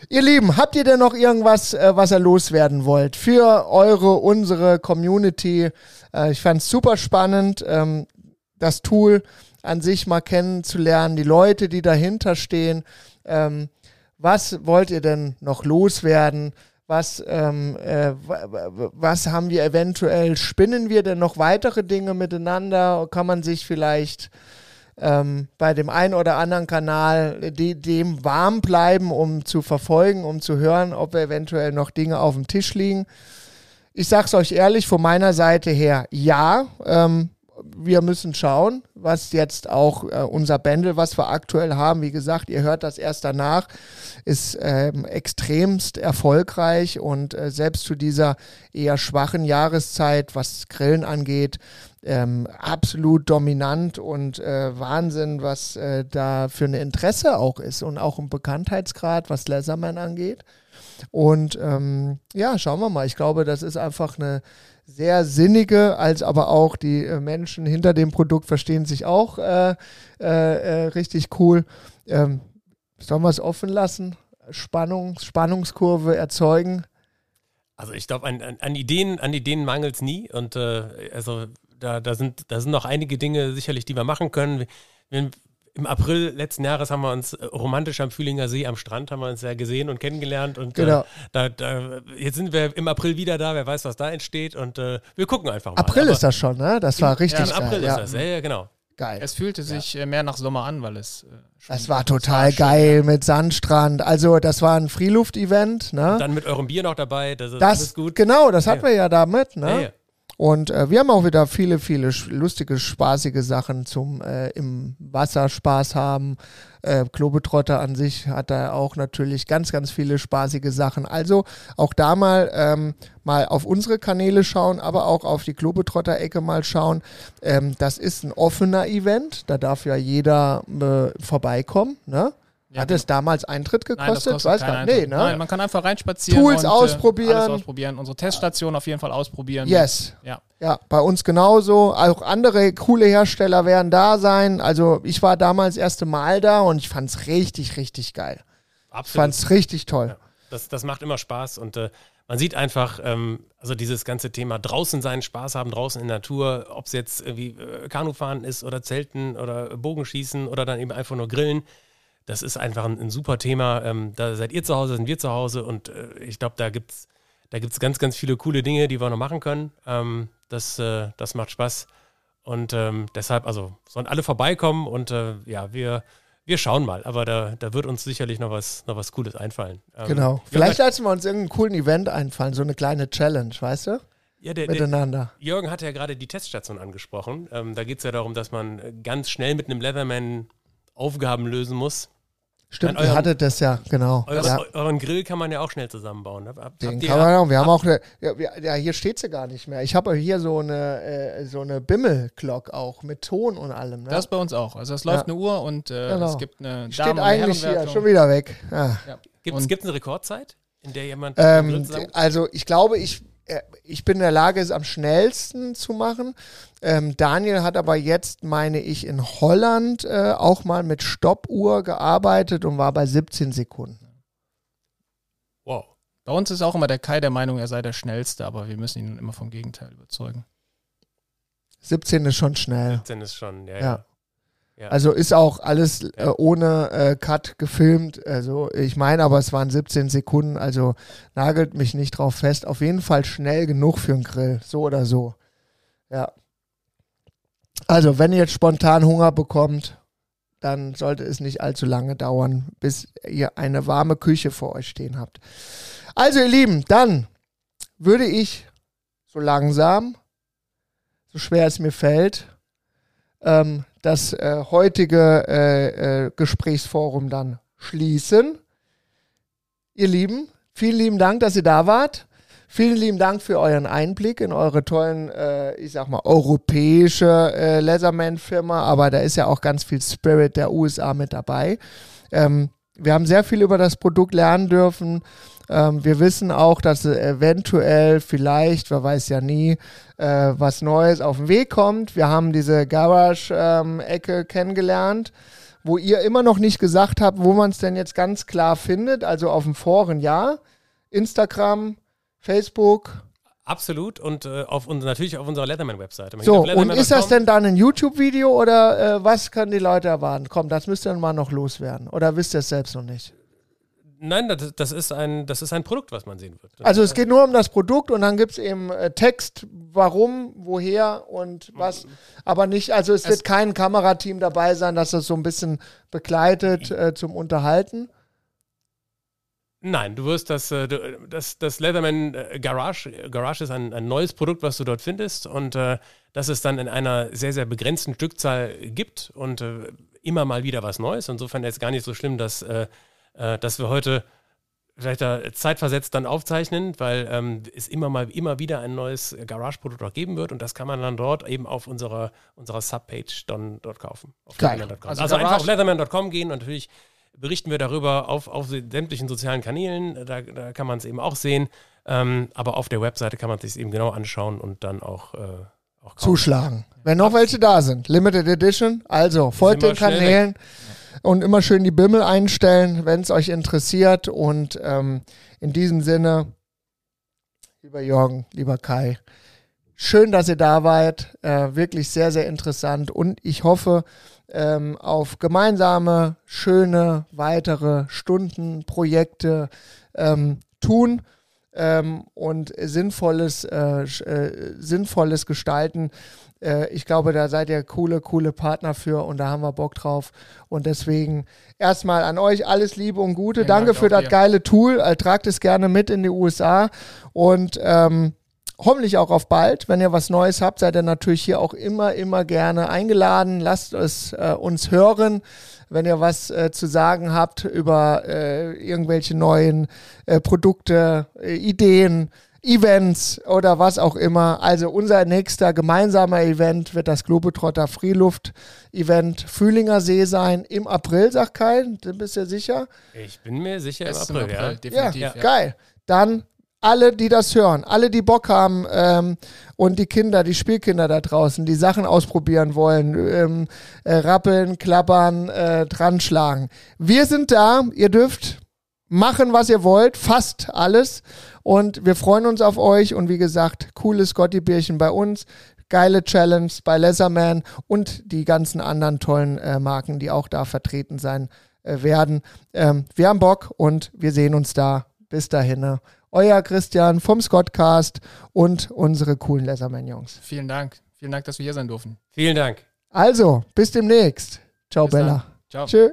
Ihr Lieben, habt ihr denn noch irgendwas, äh, was ihr loswerden wollt für eure, unsere Community? Äh, ich fand es super spannend, ähm, das Tool an sich mal kennenzulernen, die Leute, die dahinter stehen. Ähm, was wollt ihr denn noch loswerden? Was, ähm, äh, was haben wir eventuell, spinnen wir denn noch weitere Dinge miteinander? Kann man sich vielleicht ähm, bei dem einen oder anderen Kanal de dem warm bleiben, um zu verfolgen, um zu hören, ob eventuell noch Dinge auf dem Tisch liegen? Ich sag's euch ehrlich, von meiner Seite her ja. Ähm, wir müssen schauen, was jetzt auch äh, unser Bändel, was wir aktuell haben, wie gesagt, ihr hört das erst danach, ist ähm, extremst erfolgreich und äh, selbst zu dieser eher schwachen Jahreszeit, was Grillen angeht, ähm, absolut dominant und äh, Wahnsinn, was äh, da für ein Interesse auch ist und auch ein Bekanntheitsgrad, was Leatherman angeht. Und ähm, ja, schauen wir mal. Ich glaube, das ist einfach eine sehr sinnige, als aber auch die äh, Menschen hinter dem Produkt verstehen sich auch äh, äh, äh richtig cool. Ähm, sollen wir es offen lassen? Spannung, Spannungskurve erzeugen? Also ich glaube, an, an, an, Ideen, an Ideen mangelt es nie. Und äh, also da, da, sind, da sind noch einige Dinge sicherlich, die wir machen können. Wir, im April letzten Jahres haben wir uns äh, romantisch am Fühlinger See am Strand haben wir uns ja gesehen und kennengelernt und genau. äh, da, da, jetzt sind wir im April wieder da, wer weiß, was da entsteht und äh, wir gucken einfach mal. April Aber ist das schon, ne? Das war richtig ja, im April geil, ist das, ja, ja, genau. Geil. Es fühlte sich ja. Äh, mehr nach Sommer an, weil es. Äh, es war total war geil schön, mit Sandstrand. Also, das war ein Freeluft-Event. Ne? Und dann mit eurem Bier noch dabei. Das ist das, alles gut. Genau, das hatten wir ja damit. Ne? Und äh, wir haben auch wieder viele, viele lustige, spaßige Sachen zum äh, im Wasser Spaß haben. Äh, Klobetrotter an sich hat da auch natürlich ganz, ganz viele spaßige Sachen. Also auch da mal, ähm, mal auf unsere Kanäle schauen, aber auch auf die Klobetrotter-Ecke mal schauen. Ähm, das ist ein offener Event, da darf ja jeder äh, vorbeikommen. Ne? Ja, Hat es damals Eintritt gekostet? Nein, Weiß gar Nee, ne? Nein, man kann einfach reinspazieren. Tools und, äh, ausprobieren. Alles ausprobieren. Unsere Teststation auf jeden Fall ausprobieren. Yes. Ja. Ja, bei uns genauso. Auch andere coole Hersteller werden da sein. Also ich war damals das erste Mal da und ich fand es richtig, richtig geil. Absolut. Ich fand es richtig toll. Ja, das, das macht immer Spaß und äh, man sieht einfach, ähm, also dieses ganze Thema draußen sein, Spaß haben, draußen in der Natur, ob es jetzt irgendwie äh, Kanufahren ist oder Zelten oder Bogenschießen oder dann eben einfach nur Grillen das ist einfach ein, ein super Thema. Ähm, da seid ihr zu Hause, sind wir zu Hause und äh, ich glaube, da gibt es da gibt's ganz, ganz viele coole Dinge, die wir noch machen können. Ähm, das, äh, das macht Spaß. Und ähm, deshalb, also sollen alle vorbeikommen und äh, ja, wir, wir schauen mal. Aber da, da wird uns sicherlich noch was, noch was Cooles einfallen. Ähm, genau. Vielleicht lassen wir uns irgendeinen coolen Event einfallen, so eine kleine Challenge, weißt du? Ja, der, miteinander. Der Jürgen hatte ja gerade die Teststation angesprochen. Ähm, da geht es ja darum, dass man ganz schnell mit einem Leatherman Aufgaben lösen muss. Stimmt, ihr hattet das ja, genau. Eure, ja. Euren Grill kann man ja auch schnell zusammenbauen. Hab, Den kann man auch. Wir haben auch eine, ja, hier steht sie gar nicht mehr. Ich habe hier so eine, äh, so eine Bimmel-Glock auch mit Ton und allem. Ne? Das bei uns auch. Also es läuft ja. eine Uhr und äh, genau. es gibt eine Steht eigentlich hier, schon wieder weg. Ja. Gibt es eine Rekordzeit, in der jemand ähm, Also ich glaube, ich ich bin in der Lage, es am schnellsten zu machen. Ähm, Daniel hat aber jetzt, meine ich, in Holland äh, auch mal mit Stoppuhr gearbeitet und war bei 17 Sekunden. Wow. Bei uns ist auch immer der Kai der Meinung, er sei der Schnellste, aber wir müssen ihn immer vom Gegenteil überzeugen. 17 ist schon schnell. 17 ist schon, ja. ja. ja. Ja. Also ist auch alles äh, ohne äh, Cut gefilmt. Also ich meine, aber es waren 17 Sekunden, also nagelt mich nicht drauf fest. Auf jeden Fall schnell genug für einen Grill, so oder so. Ja. Also, wenn ihr jetzt spontan Hunger bekommt, dann sollte es nicht allzu lange dauern, bis ihr eine warme Küche vor euch stehen habt. Also, ihr Lieben, dann würde ich so langsam, so schwer es mir fällt, ähm, das äh, heutige äh, äh, Gesprächsforum dann schließen. Ihr Lieben, vielen lieben Dank, dass ihr da wart. Vielen lieben Dank für euren Einblick in eure tollen, äh, ich sag mal, europäische äh, Leatherman-Firma, aber da ist ja auch ganz viel Spirit der USA mit dabei. Ähm, wir haben sehr viel über das Produkt lernen dürfen. Ähm, wir wissen auch, dass eventuell, vielleicht, wer weiß ja nie, äh, was Neues auf den Weg kommt. Wir haben diese Garage-Ecke ähm, kennengelernt, wo ihr immer noch nicht gesagt habt, wo man es denn jetzt ganz klar findet. Also auf dem Foren ja. Instagram, Facebook, Absolut und äh, auf und natürlich auf unserer Letterman-Webseite. So, Letterman und ist das denn dann ein YouTube-Video oder äh, was können die Leute erwarten? Komm, das müsst ihr mal noch loswerden. Oder wisst ihr es selbst noch nicht? Nein, das, das, ist ein, das ist ein Produkt, was man sehen wird. Also es geht nur um das Produkt und dann gibt es eben äh, Text, warum, woher und was. Aber nicht, also es, es wird kein Kamerateam dabei sein, das das so ein bisschen begleitet äh, zum Unterhalten. Nein, du wirst das, äh, das, das Leatherman äh, Garage, Garage ist ein, ein neues Produkt, was du dort findest und äh, das es dann in einer sehr, sehr begrenzten Stückzahl gibt und äh, immer mal wieder was Neues. Insofern ist es gar nicht so schlimm, dass äh, äh, dass wir heute vielleicht da zeitversetzt dann aufzeichnen, weil ähm, es immer mal immer wieder ein neues Garage-Produkt auch geben wird und das kann man dann dort eben auf unserer, unserer Subpage dann dort kaufen. Geil. Also, also einfach auf leatherman.com gehen und natürlich berichten wir darüber auf, auf sämtlichen sozialen Kanälen, da, da kann man es eben auch sehen, ähm, aber auf der Webseite kann man es sich eben genau anschauen und dann auch, äh, auch kaufen. Zuschlagen. Wenn noch welche da sind. Limited Edition, also folgt den Kanälen. Weg und immer schön die Bimmel einstellen, wenn es euch interessiert. Und ähm, in diesem Sinne, lieber Jürgen, lieber Kai, schön, dass ihr da wart. Äh, wirklich sehr, sehr interessant. Und ich hoffe ähm, auf gemeinsame, schöne, weitere Stunden, Projekte ähm, tun. Ähm, und sinnvolles, äh, äh, sinnvolles Gestalten. Äh, ich glaube, da seid ihr coole, coole Partner für und da haben wir Bock drauf. Und deswegen erstmal an euch alles Liebe und Gute. Ja, Danke für das dir. geile Tool. Äh, tragt es gerne mit in die USA und ähm, hoffentlich auch auf bald. Wenn ihr was Neues habt, seid ihr natürlich hier auch immer, immer gerne eingeladen. Lasst es äh, uns hören. Wenn ihr was äh, zu sagen habt über äh, irgendwelche neuen äh, Produkte, äh, Ideen, Events oder was auch immer. Also unser nächster gemeinsamer Event wird das Globetrotter Freeluft-Event Fühlinger See sein im April, sagt Kai. Bist du sicher? Ich bin mir sicher im April, April, ja. Definitiv. Ja, ja, geil. Dann alle, die das hören, alle, die Bock haben ähm, und die Kinder, die Spielkinder da draußen, die Sachen ausprobieren wollen, ähm, äh, rappeln, klappern, äh, dran schlagen. Wir sind da. Ihr dürft machen, was ihr wollt, fast alles. Und wir freuen uns auf euch. Und wie gesagt, cooles Scotty-Bierchen bei uns, geile Challenge bei Leatherman und die ganzen anderen tollen äh, Marken, die auch da vertreten sein äh, werden. Ähm, wir haben Bock und wir sehen uns da. Bis dahin. Euer Christian vom Scottcast und unsere coolen Leatherman-Jungs. Vielen Dank. Vielen Dank, dass wir hier sein durften. Vielen Dank. Also, bis demnächst. Ciao, Bis dann. Bella. Ciao. Tschö.